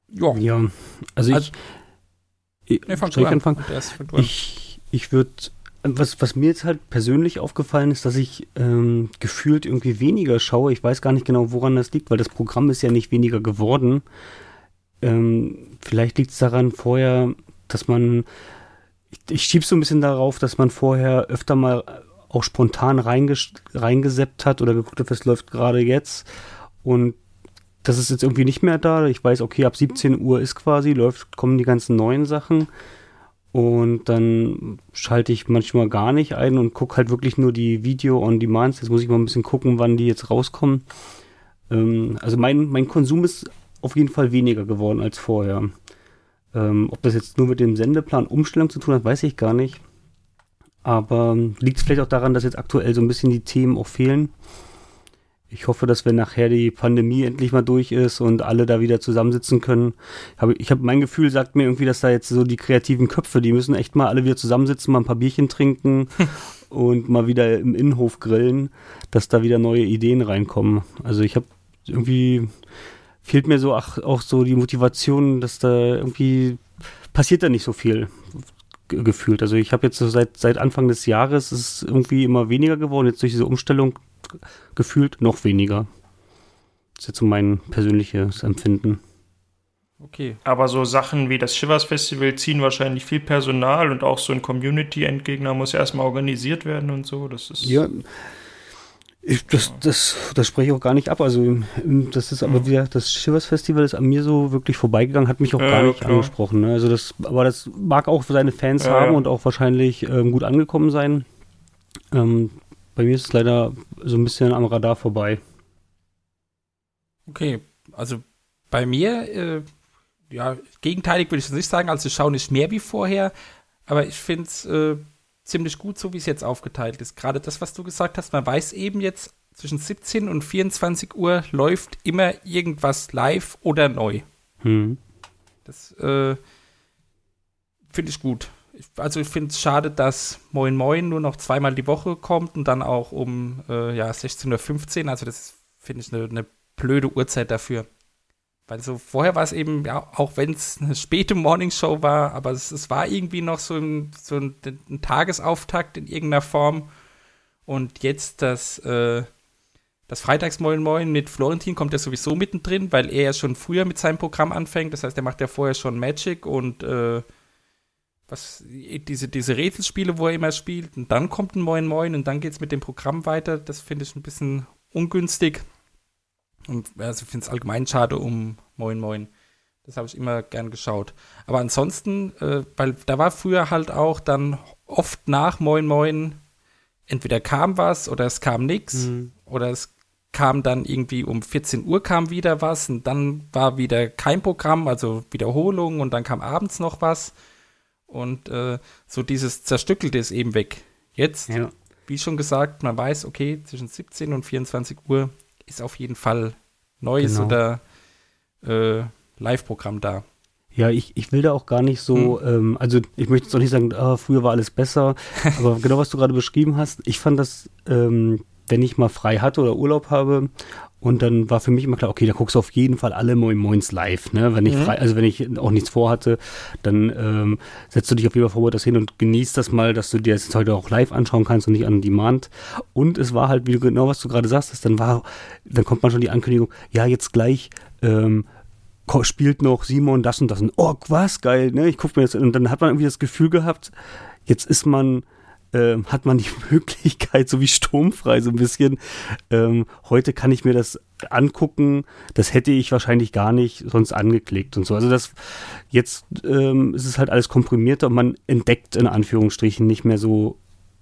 Ja. Ja, also, also ich. Nee, soll ich anfangen? Ich, ich würde. Was, was mir jetzt halt persönlich aufgefallen ist, dass ich ähm, gefühlt irgendwie weniger schaue. Ich weiß gar nicht genau, woran das liegt, weil das Programm ist ja nicht weniger geworden. Ähm, vielleicht liegt es daran vorher, dass man, ich, ich schiebe so ein bisschen darauf, dass man vorher öfter mal auch spontan reingeseppt hat oder geguckt hat, was läuft gerade jetzt. Und das ist jetzt irgendwie nicht mehr da. Ich weiß, okay, ab 17 Uhr ist quasi, läuft, kommen die ganzen neuen Sachen. Und dann schalte ich manchmal gar nicht ein und gucke halt wirklich nur die Video-on-Demands. Jetzt muss ich mal ein bisschen gucken, wann die jetzt rauskommen. Ähm, also mein, mein Konsum ist auf jeden Fall weniger geworden als vorher. Ähm, ob das jetzt nur mit dem Sendeplan Umstellung zu tun hat, weiß ich gar nicht. Aber liegt es vielleicht auch daran, dass jetzt aktuell so ein bisschen die Themen auch fehlen. Ich hoffe, dass wenn nachher die Pandemie endlich mal durch ist und alle da wieder zusammensitzen können. ich habe mein Gefühl, sagt mir irgendwie, dass da jetzt so die kreativen Köpfe, die müssen echt mal alle wieder zusammensitzen, mal ein paar Bierchen trinken <laughs> und mal wieder im Innenhof grillen, dass da wieder neue Ideen reinkommen. Also ich habe irgendwie fehlt mir so ach, auch so die Motivation, dass da irgendwie passiert da nicht so viel gefühlt. Also ich habe jetzt so seit, seit Anfang des Jahres ist irgendwie immer weniger geworden. Jetzt durch diese Umstellung gefühlt noch weniger. Das ist jetzt so mein persönliches Empfinden. Okay. Aber so Sachen wie das Shivers Festival ziehen wahrscheinlich viel Personal und auch so ein Community-Endgegner muss erstmal organisiert werden und so. Das ist. Ja. Ich, das, das, das spreche ich auch gar nicht ab. Also, das ist aber wieder, das Shivers Festival ist an mir so wirklich vorbeigegangen, hat mich auch ja, gar nicht klar. angesprochen. Ne? Also, das, aber das mag auch seine Fans ja, haben und auch wahrscheinlich ähm, gut angekommen sein. Ähm, bei mir ist es leider so ein bisschen am Radar vorbei. Okay, also bei mir, äh, ja, gegenteilig würde ich nicht sagen, also ich schaue nicht mehr wie vorher, aber ich finde es äh, ziemlich gut, so wie es jetzt aufgeteilt ist. Gerade das, was du gesagt hast, man weiß eben jetzt, zwischen 17 und 24 Uhr läuft immer irgendwas live oder neu. Hm. Das äh, finde ich gut. Ich, also ich finde es schade, dass Moin Moin nur noch zweimal die Woche kommt und dann auch um äh, ja, 16.15 Uhr. Also das finde ich eine ne blöde Uhrzeit dafür. Weil so vorher war es eben, ja, auch wenn es eine späte Morningshow war, aber es, es war irgendwie noch so, ein, so ein, ein, Tagesauftakt in irgendeiner Form. Und jetzt das, äh, das Freitagsmoin Moin mit Florentin kommt ja sowieso mittendrin, weil er ja schon früher mit seinem Programm anfängt. Das heißt, er macht ja vorher schon Magic und äh, was, diese, diese Rätselspiele, wo er immer spielt. Und dann kommt ein Moin Moin und dann geht es mit dem Programm weiter. Das finde ich ein bisschen ungünstig. Und also ich finde es allgemein schade um Moin Moin. Das habe ich immer gern geschaut. Aber ansonsten, äh, weil da war früher halt auch dann oft nach Moin Moin, entweder kam was oder es kam nichts mhm. oder es kam dann irgendwie um 14 Uhr kam wieder was und dann war wieder kein Programm, also Wiederholung und dann kam abends noch was und äh, so dieses Zerstückelte ist eben weg. Jetzt, ja. wie schon gesagt, man weiß, okay, zwischen 17 und 24 Uhr ist auf jeden Fall neues genau. oder äh, Live-Programm da. Ja, ich, ich will da auch gar nicht so, hm. ähm, also ich möchte jetzt auch nicht sagen, ah, früher war alles besser, <laughs> aber genau was du gerade beschrieben hast, ich fand das, ähm, wenn ich mal frei hatte oder Urlaub habe und dann war für mich immer klar, okay, da guckst du auf jeden Fall alle Moin Moins live, ne? Wenn ich mhm. frei, also wenn ich auch nichts vorhatte, dann ähm, setzt du dich auf jeden Fall vor das hin und genießt das mal, dass du dir das jetzt heute auch live anschauen kannst und nicht an Demand. Und es war halt, wie du genau was du gerade sagst, dann war, dann kommt man schon die Ankündigung, ja, jetzt gleich, ähm, spielt noch Simon das und das und oh, was geil, ne? Ich guck mir das und dann hat man irgendwie das Gefühl gehabt, jetzt ist man ähm, hat man die <laughs> Möglichkeit, so wie sturmfrei so ein bisschen. Ähm, heute kann ich mir das angucken. Das hätte ich wahrscheinlich gar nicht sonst angeklickt und so. Also das jetzt ähm, ist es halt alles komprimierter und man entdeckt in Anführungsstrichen nicht mehr so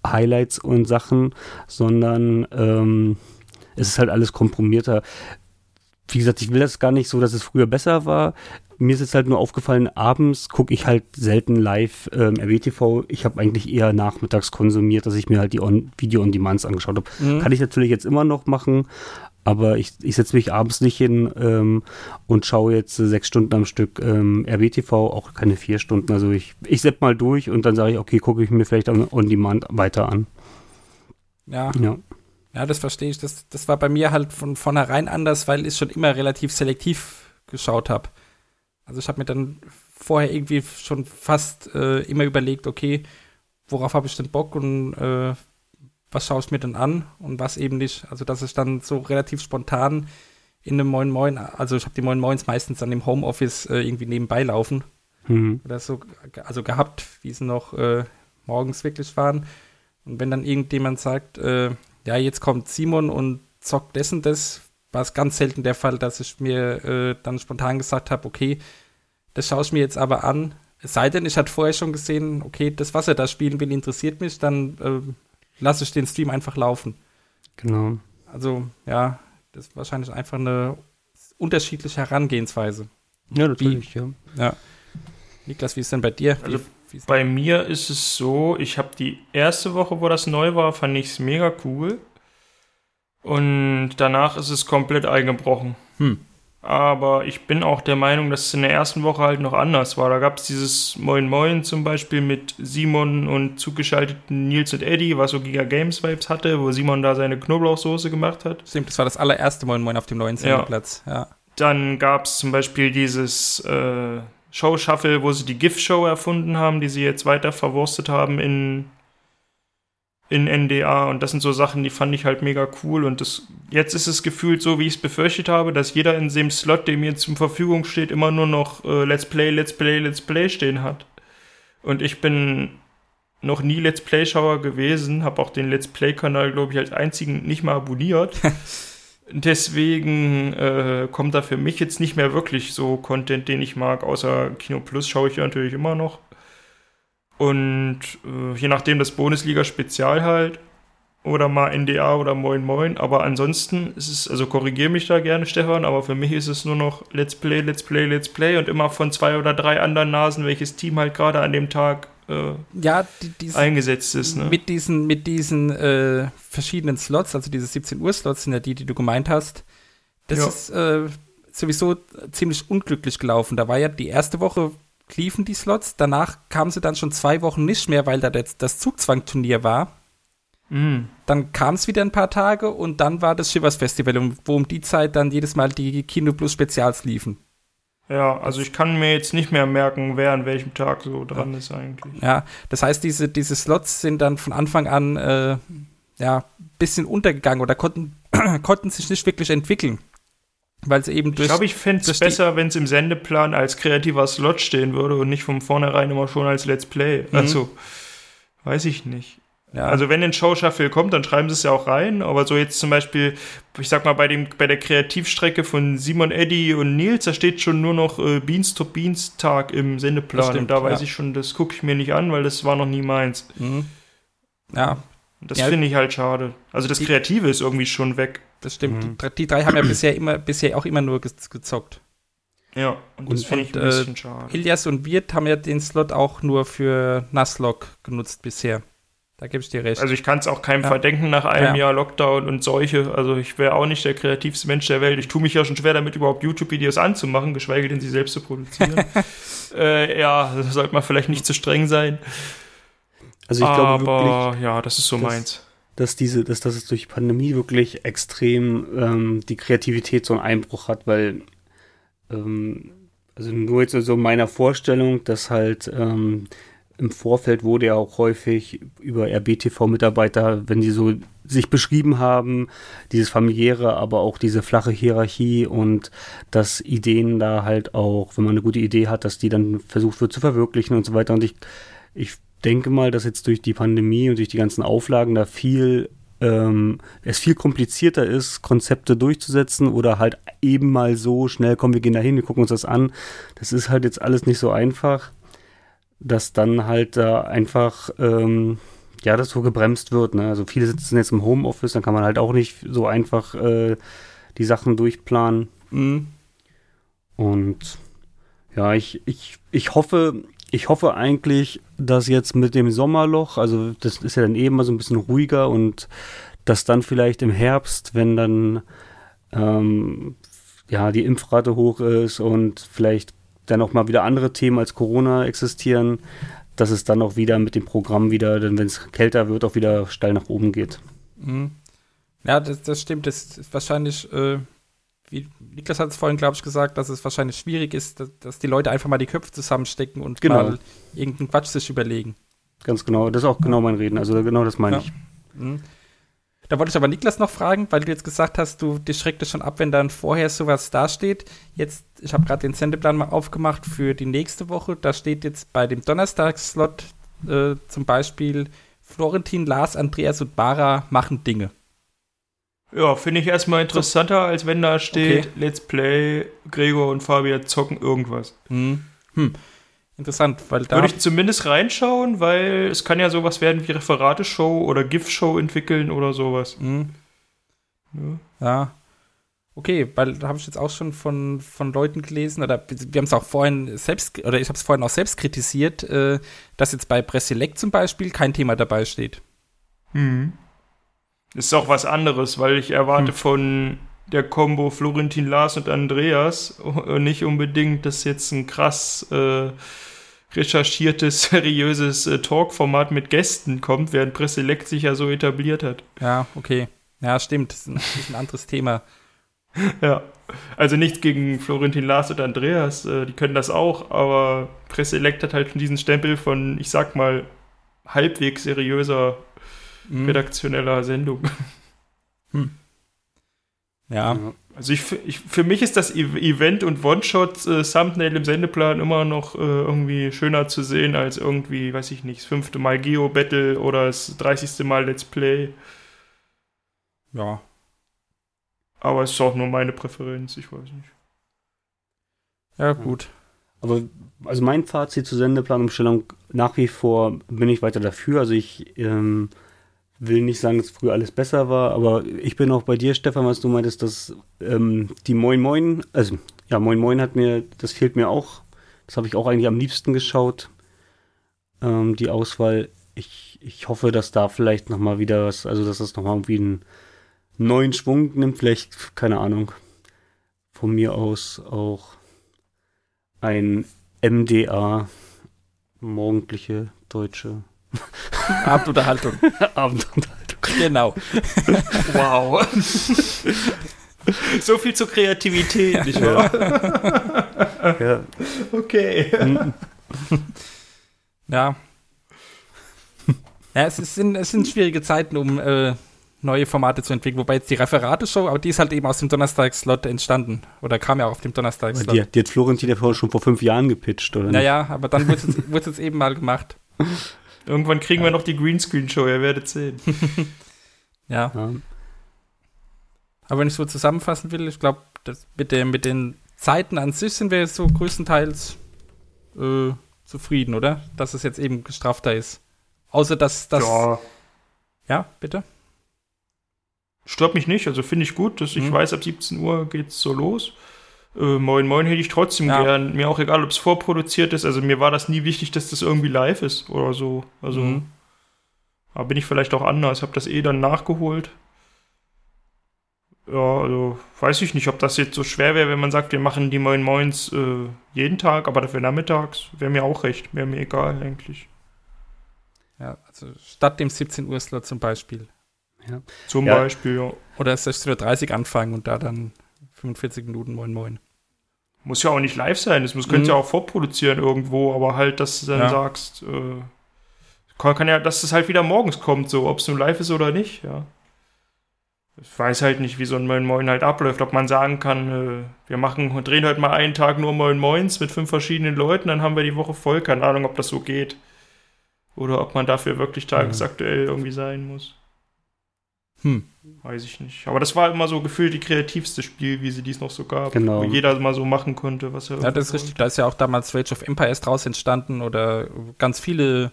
Highlights und Sachen, sondern ähm, es ist halt alles komprimierter wie gesagt, ich will das gar nicht so, dass es früher besser war mir ist jetzt halt nur aufgefallen, abends gucke ich halt selten live ähm, RWTV. Ich habe eigentlich eher nachmittags konsumiert, dass ich mir halt die on Video-on-Demands angeschaut habe. Mhm. Kann ich natürlich jetzt immer noch machen, aber ich, ich setze mich abends nicht hin ähm, und schaue jetzt äh, sechs Stunden am Stück ähm, RWTV, auch keine vier Stunden. Also ich, ich sepp mal durch und dann sage ich, okay, gucke ich mir vielleicht on-demand weiter an. Ja. ja. Ja, das verstehe ich. Das, das war bei mir halt von vornherein anders, weil ich schon immer relativ selektiv geschaut habe. Also ich habe mir dann vorher irgendwie schon fast äh, immer überlegt, okay, worauf habe ich denn Bock und äh, was schaue ich mir denn an und was eben nicht. Also dass ich dann so relativ spontan in einem Moin Moin, also ich habe die Moin Moins meistens dann im Homeoffice äh, irgendwie nebenbei laufen. Mhm. Oder so, also gehabt, wie sie noch äh, morgens wirklich waren. Und wenn dann irgendjemand sagt, äh, ja, jetzt kommt Simon und zockt dessen das, war es ganz selten der Fall, dass ich mir äh, dann spontan gesagt habe, okay, das schaue ich mir jetzt aber an, Es sei denn, ich hatte vorher schon gesehen, okay, das, was er da spielen will, interessiert mich, dann äh, lasse ich den Stream einfach laufen. Genau. Also, ja, das ist wahrscheinlich einfach eine unterschiedliche Herangehensweise. Ja, natürlich, ja. Ja. Niklas, wie ist denn bei dir? Wie, Also, wie Bei mir ist es so, ich habe die erste Woche, wo das neu war, fand ich es mega cool. Und danach ist es komplett eingebrochen. Hm. Aber ich bin auch der Meinung, dass es in der ersten Woche halt noch anders war. Da gab es dieses Moin Moin zum Beispiel mit Simon und zugeschalteten Nils und Eddie, was so Giga Games Vibes hatte, wo Simon da seine Knoblauchsoße gemacht hat. Stimmt, das war das allererste Moin Moin auf dem neuen Sendeplatz. Ja. Dann gab es zum Beispiel dieses äh, Show-Shuffle, wo sie die GIF-Show erfunden haben, die sie jetzt weiter verwurstet haben in, in NDA. Und das sind so Sachen, die fand ich halt mega cool. Und das, jetzt ist es gefühlt so, wie ich es befürchtet habe, dass jeder in dem Slot, der mir zur Verfügung steht, immer nur noch äh, Let's Play, Let's Play, Let's Play stehen hat. Und ich bin noch nie Let's Play-Schauer gewesen, habe auch den Let's Play-Kanal, glaube ich, als einzigen nicht mal abonniert. <laughs> Deswegen äh, kommt da für mich jetzt nicht mehr wirklich so Content, den ich mag, außer Kino Plus schaue ich ja natürlich immer noch. Und äh, je nachdem das Bundesliga-Spezial halt oder mal NDA oder Moin Moin. Aber ansonsten ist es, also korrigiere mich da gerne, Stefan, aber für mich ist es nur noch Let's Play, Let's Play, Let's Play und immer von zwei oder drei anderen Nasen, welches Team halt gerade an dem Tag äh, Ja, die, diese, eingesetzt ist. Ne? mit diesen, mit diesen äh, verschiedenen Slots, also diese 17 Uhr Slots sind ja die, die du gemeint hast, das Ja. ist äh, sowieso ziemlich unglücklich gelaufen. Da war ja die erste Woche liefen die Slots, danach kamen sie dann schon zwei Wochen nicht mehr, weil da das, das Zugzwangturnier war. Mm. Dann kam es wieder ein paar Tage und dann war das Shivers Festival, wo um die Zeit dann jedes Mal die Kino Plus Spezials liefen. Ja, also ich kann mir jetzt nicht mehr merken, wer an welchem Tag so dran ist eigentlich. Ja, das heißt, diese, diese Slots sind dann von Anfang an äh, ja, bisschen untergegangen oder konnten, <clears throat> konnten sich nicht wirklich entwickeln. Weil sie eben Ich durch. glaube, ich fände es besser, wenn es im Sendeplan als kreativer Slot stehen würde und nicht von vornherein immer schon als Let's Play. Also, weiß ich nicht. Ja, Also wenn ein Show-Shuffle kommt, dann schreiben sie es ja auch rein. Aber so jetzt zum Beispiel, ich sag mal, bei, dem, bei der Kreativstrecke von Simon, Eddie und Nils, da steht schon nur noch äh, Beans to Beans Tag im Sendeplan. Stimmt, und da weiß ja. ich schon, das gucke ich mir nicht an, weil das war noch nie meins. mhm. ja, Das Ja. finde ich halt schade. Also das Die- Kreative ist irgendwie schon weg. das stimmt. Mhm. Die, drei- die drei haben ja bisher immer, bisher auch immer nur gez- gezockt. Ja, und das finde ich ein und, äh, bisschen schade. Ilias und Wirt haben ja den Slot auch nur für Naslog genutzt bisher. Da gebe ich dir recht. Also ich kann es auch keinem Ja. verdenken nach einem Ja. Jahr Lockdown und Seuche. Also ich wäre auch nicht der kreativste Mensch der Welt. Ich tue mich ja schon schwer damit, überhaupt YouTube-Videos anzumachen, geschweige denn sie selbst zu produzieren. <laughs> äh, ja, da sollte man vielleicht nicht zu streng sein. Also ich glaube wirklich, Aber ja, das ist so das- meins. dass diese, dass das durch die Pandemie wirklich extrem ähm, die Kreativität so einen Einbruch hat, weil ähm, also nur jetzt so in meiner Vorstellung, dass halt ähm, im Vorfeld wurde ja auch häufig über RBTV-Mitarbeiter, wenn die so sich beschrieben haben, dieses familiäre, aber auch diese flache Hierarchie und dass Ideen da halt auch, wenn man eine gute Idee hat, dass die dann versucht wird zu verwirklichen und so weiter. Und ich, ich denke mal, dass jetzt durch die Pandemie und durch die ganzen Auflagen da viel ähm, es viel komplizierter ist, Konzepte durchzusetzen oder halt eben mal so schnell, komm, wir gehen da hin, wir gucken uns das an. Das ist halt jetzt alles nicht so einfach, dass dann halt da einfach, ähm, ja, das so gebremst wird. Ne? Also viele sitzen jetzt im Homeoffice, dann kann man halt auch nicht so einfach äh, die Sachen durchplanen. Mhm. Und ja, ich, ich, ich hoffe, ich hoffe eigentlich, dass jetzt mit dem Sommerloch, also das ist ja dann eben mal so ein bisschen ruhiger und dass dann vielleicht im Herbst, wenn dann ähm, ja die Impfrate hoch ist und vielleicht dann auch mal wieder andere Themen als Corona existieren, dass es dann auch wieder mit dem Programm wieder, wenn es kälter wird, auch wieder steil nach oben geht. Mhm. Ja, das, das stimmt. Das ist wahrscheinlich, äh, wie Niklas hat es vorhin, glaube ich, gesagt, dass es wahrscheinlich schwierig ist, dass, dass die Leute einfach mal die Köpfe zusammenstecken und Genau. mal irgendeinen Quatsch sich überlegen. Ganz genau, das ist auch genau mein Reden. Also genau das meine Ja. ich. Mhm. Da wollte ich aber Niklas noch fragen, weil du jetzt gesagt hast, du dich schreckt es schon ab, wenn dann vorher sowas dasteht. Jetzt, ich habe gerade den Sendeplan mal aufgemacht für die nächste Woche. Da steht jetzt bei dem Donnerstagsslot äh, zum Beispiel Florentin, Lars, Andreas und Bara machen Dinge. Ja, finde ich erstmal interessanter, als wenn da steht, Okay. Let's Play, Gregor und Fabian zocken irgendwas. Hm. Hm. Interessant, weil da. Würde ich zumindest reinschauen, weil es kann ja sowas werden wie Referate-Show oder GIF-Show entwickeln oder sowas. Mhm. Ja. Okay, weil da habe ich jetzt auch schon von, von Leuten gelesen, oder wir haben es auch vorhin selbst, oder ich habe es vorhin auch selbst kritisiert, äh, dass jetzt bei Presselect zum Beispiel kein Thema dabei steht. Mhm. Ist auch was anderes, weil ich erwarte Hm. von der Combo Florentin Lars und Andreas äh, nicht unbedingt, dass jetzt ein krass äh, recherchiertes, <laughs> seriöses äh, Talk-Format mit Gästen kommt, während Presselect sich ja so etabliert hat. Ja, okay. Ja, stimmt. Das ist ein, das ist ein anderes Thema. <laughs> Ja. Also nichts gegen Florentin Lars und Andreas, äh, die können das auch, aber Presselect hat halt schon diesen Stempel von, ich sag mal, halbwegs seriöser Mhm. redaktioneller Sendung. <laughs> Ja. Also ich, ich, für mich ist das E- Event und One-Shot äh, Thumbnail im Sendeplan immer noch äh, irgendwie schöner zu sehen als irgendwie, weiß ich nicht, das fünfte Mal Geo Battle oder das 30. Mal Let's Play. Ja. Aber es ist auch nur meine Präferenz, ich weiß nicht. Ja, gut. Aber also mein Fazit zur Sendeplanumstellung, nach wie vor bin ich weiter dafür. Also ich ähm, will nicht sagen, dass früher alles besser war, aber ich bin auch bei dir, Stefan, was du meintest, dass ähm, die Moin Moin, also ja, Moin Moin hat mir, das fehlt mir auch. Das habe ich auch eigentlich am liebsten geschaut. Ähm, die Auswahl. Ich, ich hoffe, dass da vielleicht nochmal wieder was, also dass das nochmal irgendwie einen neuen Schwung nimmt. Vielleicht, keine Ahnung, von mir aus auch ein MDA, morgendliche deutsche <laughs> Abendunterhaltung. <laughs> Abendunterhaltung. genau. Wow. <laughs> so viel zur Kreativität, nicht wahr? Ja. Okay. Ja. Ja, es, ist, sind, es sind schwierige Zeiten, um äh, neue Formate zu entwickeln. Wobei jetzt die Referate-Show, aber die ist halt eben aus dem Donnerstag-Slot entstanden. Oder kam ja auch auf dem Donnerstag-Slot. Die, die hat Florentin ja vorher schon vor fünf Jahren gepitcht, oder? nicht? Naja, aber dann wurde es jetzt- jetzt eben mal gemacht. Irgendwann kriegen wir noch die Greenscreen-Show, ihr werdet sehen. <laughs> Ja. Ja. Aber wenn ich so zusammenfassen will, ich glaube, mit, den- mit den Zeiten an sich sind wir jetzt so größtenteils äh, zufrieden, oder? Dass es jetzt eben gestrafter ist. Außer dass das. Ja, Ja, bitte? stört mich nicht, also finde ich gut, dass ich Mhm. weiß, ab 17 Uhr geht's so los. Äh, moin Moin hätte ich trotzdem Ja. gern. Mir auch egal, ob es vorproduziert ist. Also mir war das nie wichtig, dass das irgendwie live ist oder so. Also Mhm. da bin ich vielleicht auch anders. Habe das eh dann nachgeholt. Ja, also weiß ich nicht, ob das jetzt so schwer wäre, wenn man sagt, wir machen die Moin Moins äh, jeden Tag, aber dafür nachmittags. Wäre mir auch recht. Wäre mir egal eigentlich. Ja, also statt dem 17 Uhr Slot zum Beispiel. Zum Ja. Beispiel, ja. Oder 16.30 Uhr anfangen und da dann 45 Minuten Moin Moin. Muss ja auch nicht live sein, das muss, könnt Mhm. ihr auch vorproduzieren irgendwo, aber halt, dass du dann Ja. sagst, äh, kann, kann ja, dass es halt wieder morgens kommt, so, ob es nun live ist oder nicht, ja. Ich weiß halt nicht, wie so ein Moin Moin halt abläuft, ob man sagen kann, äh, wir machen, drehen heute mal einen Tag nur Moin Moins mit fünf verschiedenen Leuten, dann haben wir die Woche voll, keine Ahnung, ob das so geht. Oder ob man dafür wirklich tagesaktuell irgendwie sein muss. Hm. Weiß ich nicht. Aber das war immer so gefühlt die kreativste Spielwiese, die es noch so gab. Genau. Wo jeder mal so machen konnte, was er Ja, das ist richtig. Da ist ja auch damals Rage of Empires draus entstanden oder ganz viele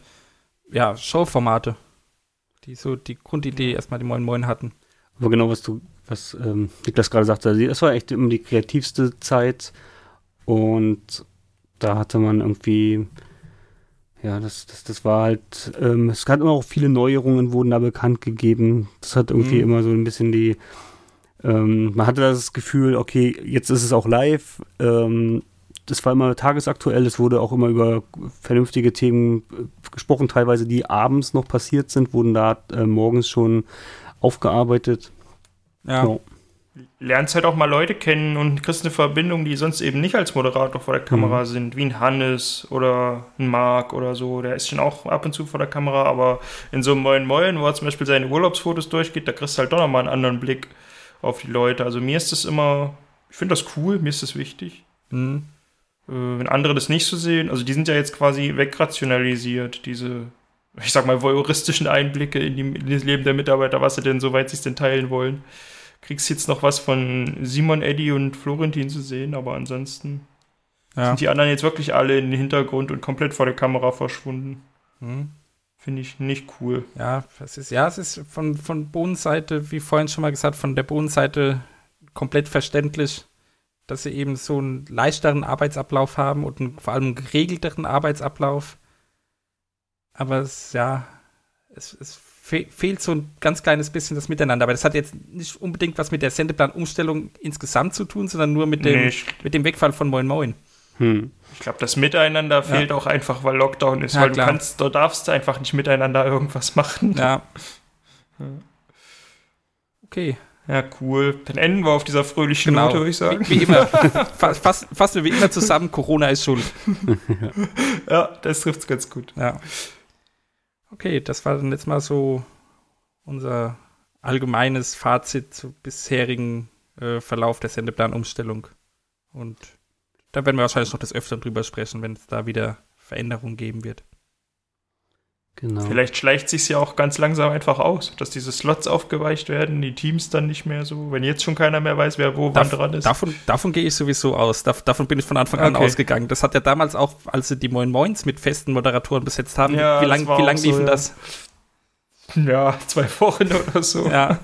ja, Showformate, die so die Grundidee erstmal die Moin Moin hatten. Aber genau, was du, was ähm, Niklas gerade sagte, das war echt immer die kreativste Zeit und da hatte man irgendwie, ja, das, das, das war halt, ähm, es gab immer auch viele Neuerungen, wurden da bekannt gegeben. Das hat irgendwie Mhm. immer so ein bisschen die, ähm, man hatte das Gefühl, okay, jetzt ist es auch live. Ähm, das war immer tagesaktuell, es wurde auch immer über vernünftige Themen äh, gesprochen, teilweise die abends noch passiert sind, wurden da äh, morgens schon aufgearbeitet. Ja, Ja. Lernst halt auch mal Leute kennen und kriegst eine Verbindung, die sonst eben nicht als Moderator vor der Kamera Mhm. sind, wie ein Hannes oder ein Marc oder so. Der ist schon auch ab und zu vor der Kamera, aber in so einem Moin Moin, wo er zum Beispiel seine Urlaubsfotos durchgeht, da kriegst du halt doch nochmal einen anderen Blick auf die Leute. Also mir ist das immer, ich finde das cool, mir ist das wichtig. Mhm. Äh, wenn andere das nicht so sehen, also die sind ja jetzt quasi wegrationalisiert, diese, ich sag mal, voyeuristischen Einblicke in, die, in das Leben der Mitarbeiter, was sie denn, soweit sie es denn teilen wollen. Kriegst jetzt noch was von Simon, Eddie und Florentin zu sehen, aber ansonsten. Ja. Sind die anderen jetzt wirklich alle in den Hintergrund und komplett vor der Kamera verschwunden? Hm. Finde ich nicht cool. Ja, es ist, ja, es ist von, von Bodenseite, wie vorhin schon mal gesagt, von der Bodenseite komplett verständlich, dass sie eben so einen leichteren Arbeitsablauf haben und einen, vor allem einen geregelteren Arbeitsablauf. Aber es, ja, es, es fe fehlt so ein ganz kleines bisschen das Miteinander. Aber das hat jetzt nicht unbedingt was mit der Sendeplanumstellung insgesamt zu tun, sondern nur mit dem, Nee, mit dem Wegfall von Moin Moin. Hm. ich glaube, das Miteinander fehlt auch einfach, weil Lockdown ist, Ja, weil klar. du kannst, du darfst einfach nicht miteinander irgendwas machen. <laughs> Ja. Okay. Ja, cool. Dann enden wir auf dieser fröhlichen Genau. Note, würde ich sagen. Wie, wie immer. <laughs> Fassen wir wie immer zusammen, Corona ist schuld. <laughs> Ja, das trifft's ganz gut. Ja. Okay, das war dann jetzt mal so unser allgemeines Fazit zum bisherigen äh, Verlauf der Sendeplanumstellung. Und da werden wir wahrscheinlich noch des Öfteren drüber sprechen, wenn es da wieder Veränderungen geben wird. Genau. Vielleicht schleicht sich's ja auch ganz langsam einfach aus, dass diese Slots aufgeweicht werden, die Teams dann nicht mehr so, wenn jetzt schon keiner mehr weiß, wer wo wann Dav- dran ist. Davon, davon gehe ich sowieso aus. Dav davon bin ich von Anfang an Okay. ausgegangen. Das hat ja damals auch, als sie die Moin Moins mit festen Moderatoren besetzt haben, Ja, wie lange lang so, liefen ja. das? Ja, zwei Wochen oder so. Ja,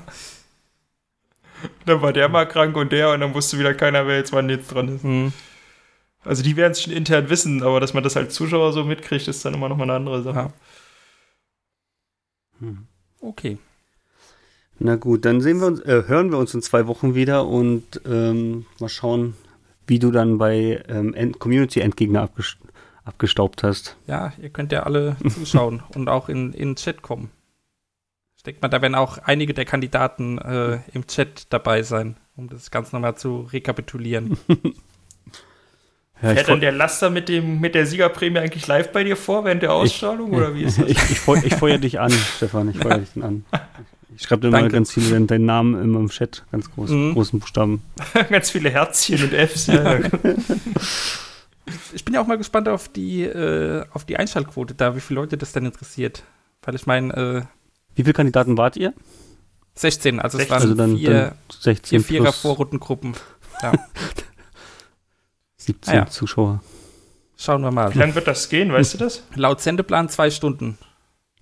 Dann war der mal krank und der und dann wusste wieder keiner, wer jetzt wann jetzt dran ist. hm. Also die werden es schon intern wissen, aber dass man das als Zuschauer so mitkriegt, ist dann immer noch mal eine andere Sache. Ja. Hm. okay. Na gut, dann sehen wir uns, äh, hören wir uns in zwei Wochen wieder und ähm, mal schauen, wie du dann bei ähm, End Community Endgegner abgest abgestaubt hast. Ja, ihr könnt ja alle <laughs> zuschauen und auch in, in den Chat kommen. Ich denke mal, da werden auch einige der Kandidaten äh, im Chat dabei sein, um das Ganze nochmal zu rekapitulieren. <laughs> Ja, ich, Fährt dann der Laster mit, dem, mit der Siegerprämie eigentlich live bei dir vor während der Ausstrahlung oder wie ist <laughs> das? ich, ich, feu ich feuer dich an, Stefan, ich feuer <laughs> dich an. Ich schreibe dir mal Danke. ganz viel deinen, Namen immer im Chat, ganz groß, Mhm. großen Buchstaben. <laughs> Ganz viele Herzchen und Fs. Ja. Ich bin ja auch mal gespannt auf die, äh, auf die Einschaltquote da, wie viele Leute das denn interessiert. Weil ich meine, äh, Wie viele Kandidaten wart ihr? 16, also es 16. waren Also dann, vier, dann 16 vier Vierer plus Vorrundengruppen. 17 Ah ja. Zuschauer. Schauen wir mal. Wie lange wird das gehen, weißt du das? Laut Sendeplan zwei Stunden.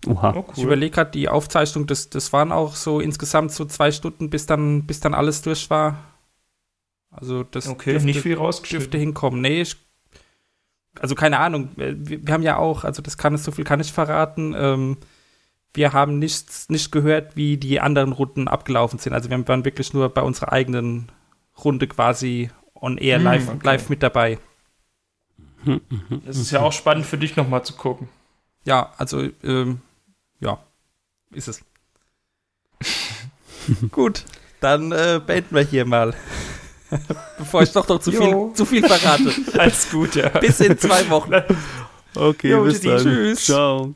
Oha. Oh, Ich überlege gerade, die Aufzeichnung, das, das waren auch so insgesamt so zwei Stunden, bis dann, bis dann alles durch war. Also das Okay, dürfte, nicht viel dürfte hinkommen. Nee, ich, also keine Ahnung. Wir, wir haben ja auch, also das kann so viel kann ich verraten. Ähm, wir haben nichts, nicht gehört, wie die anderen Runden abgelaufen sind. Also wir waren wirklich nur bei unserer eigenen Runde quasi on air Hm, live, okay. live mit dabei. Das ist ja auch spannend für dich nochmal zu gucken. Ja, also, ähm, ja, ist es. <laughs> Gut, dann äh, beenden wir hier mal. <laughs> Bevor ich doch noch zu viel, zu viel verrate. <laughs> Alles gut, ja. Bis in zwei Wochen. Okay, Jo, bis dann. Tschüss. Ciao.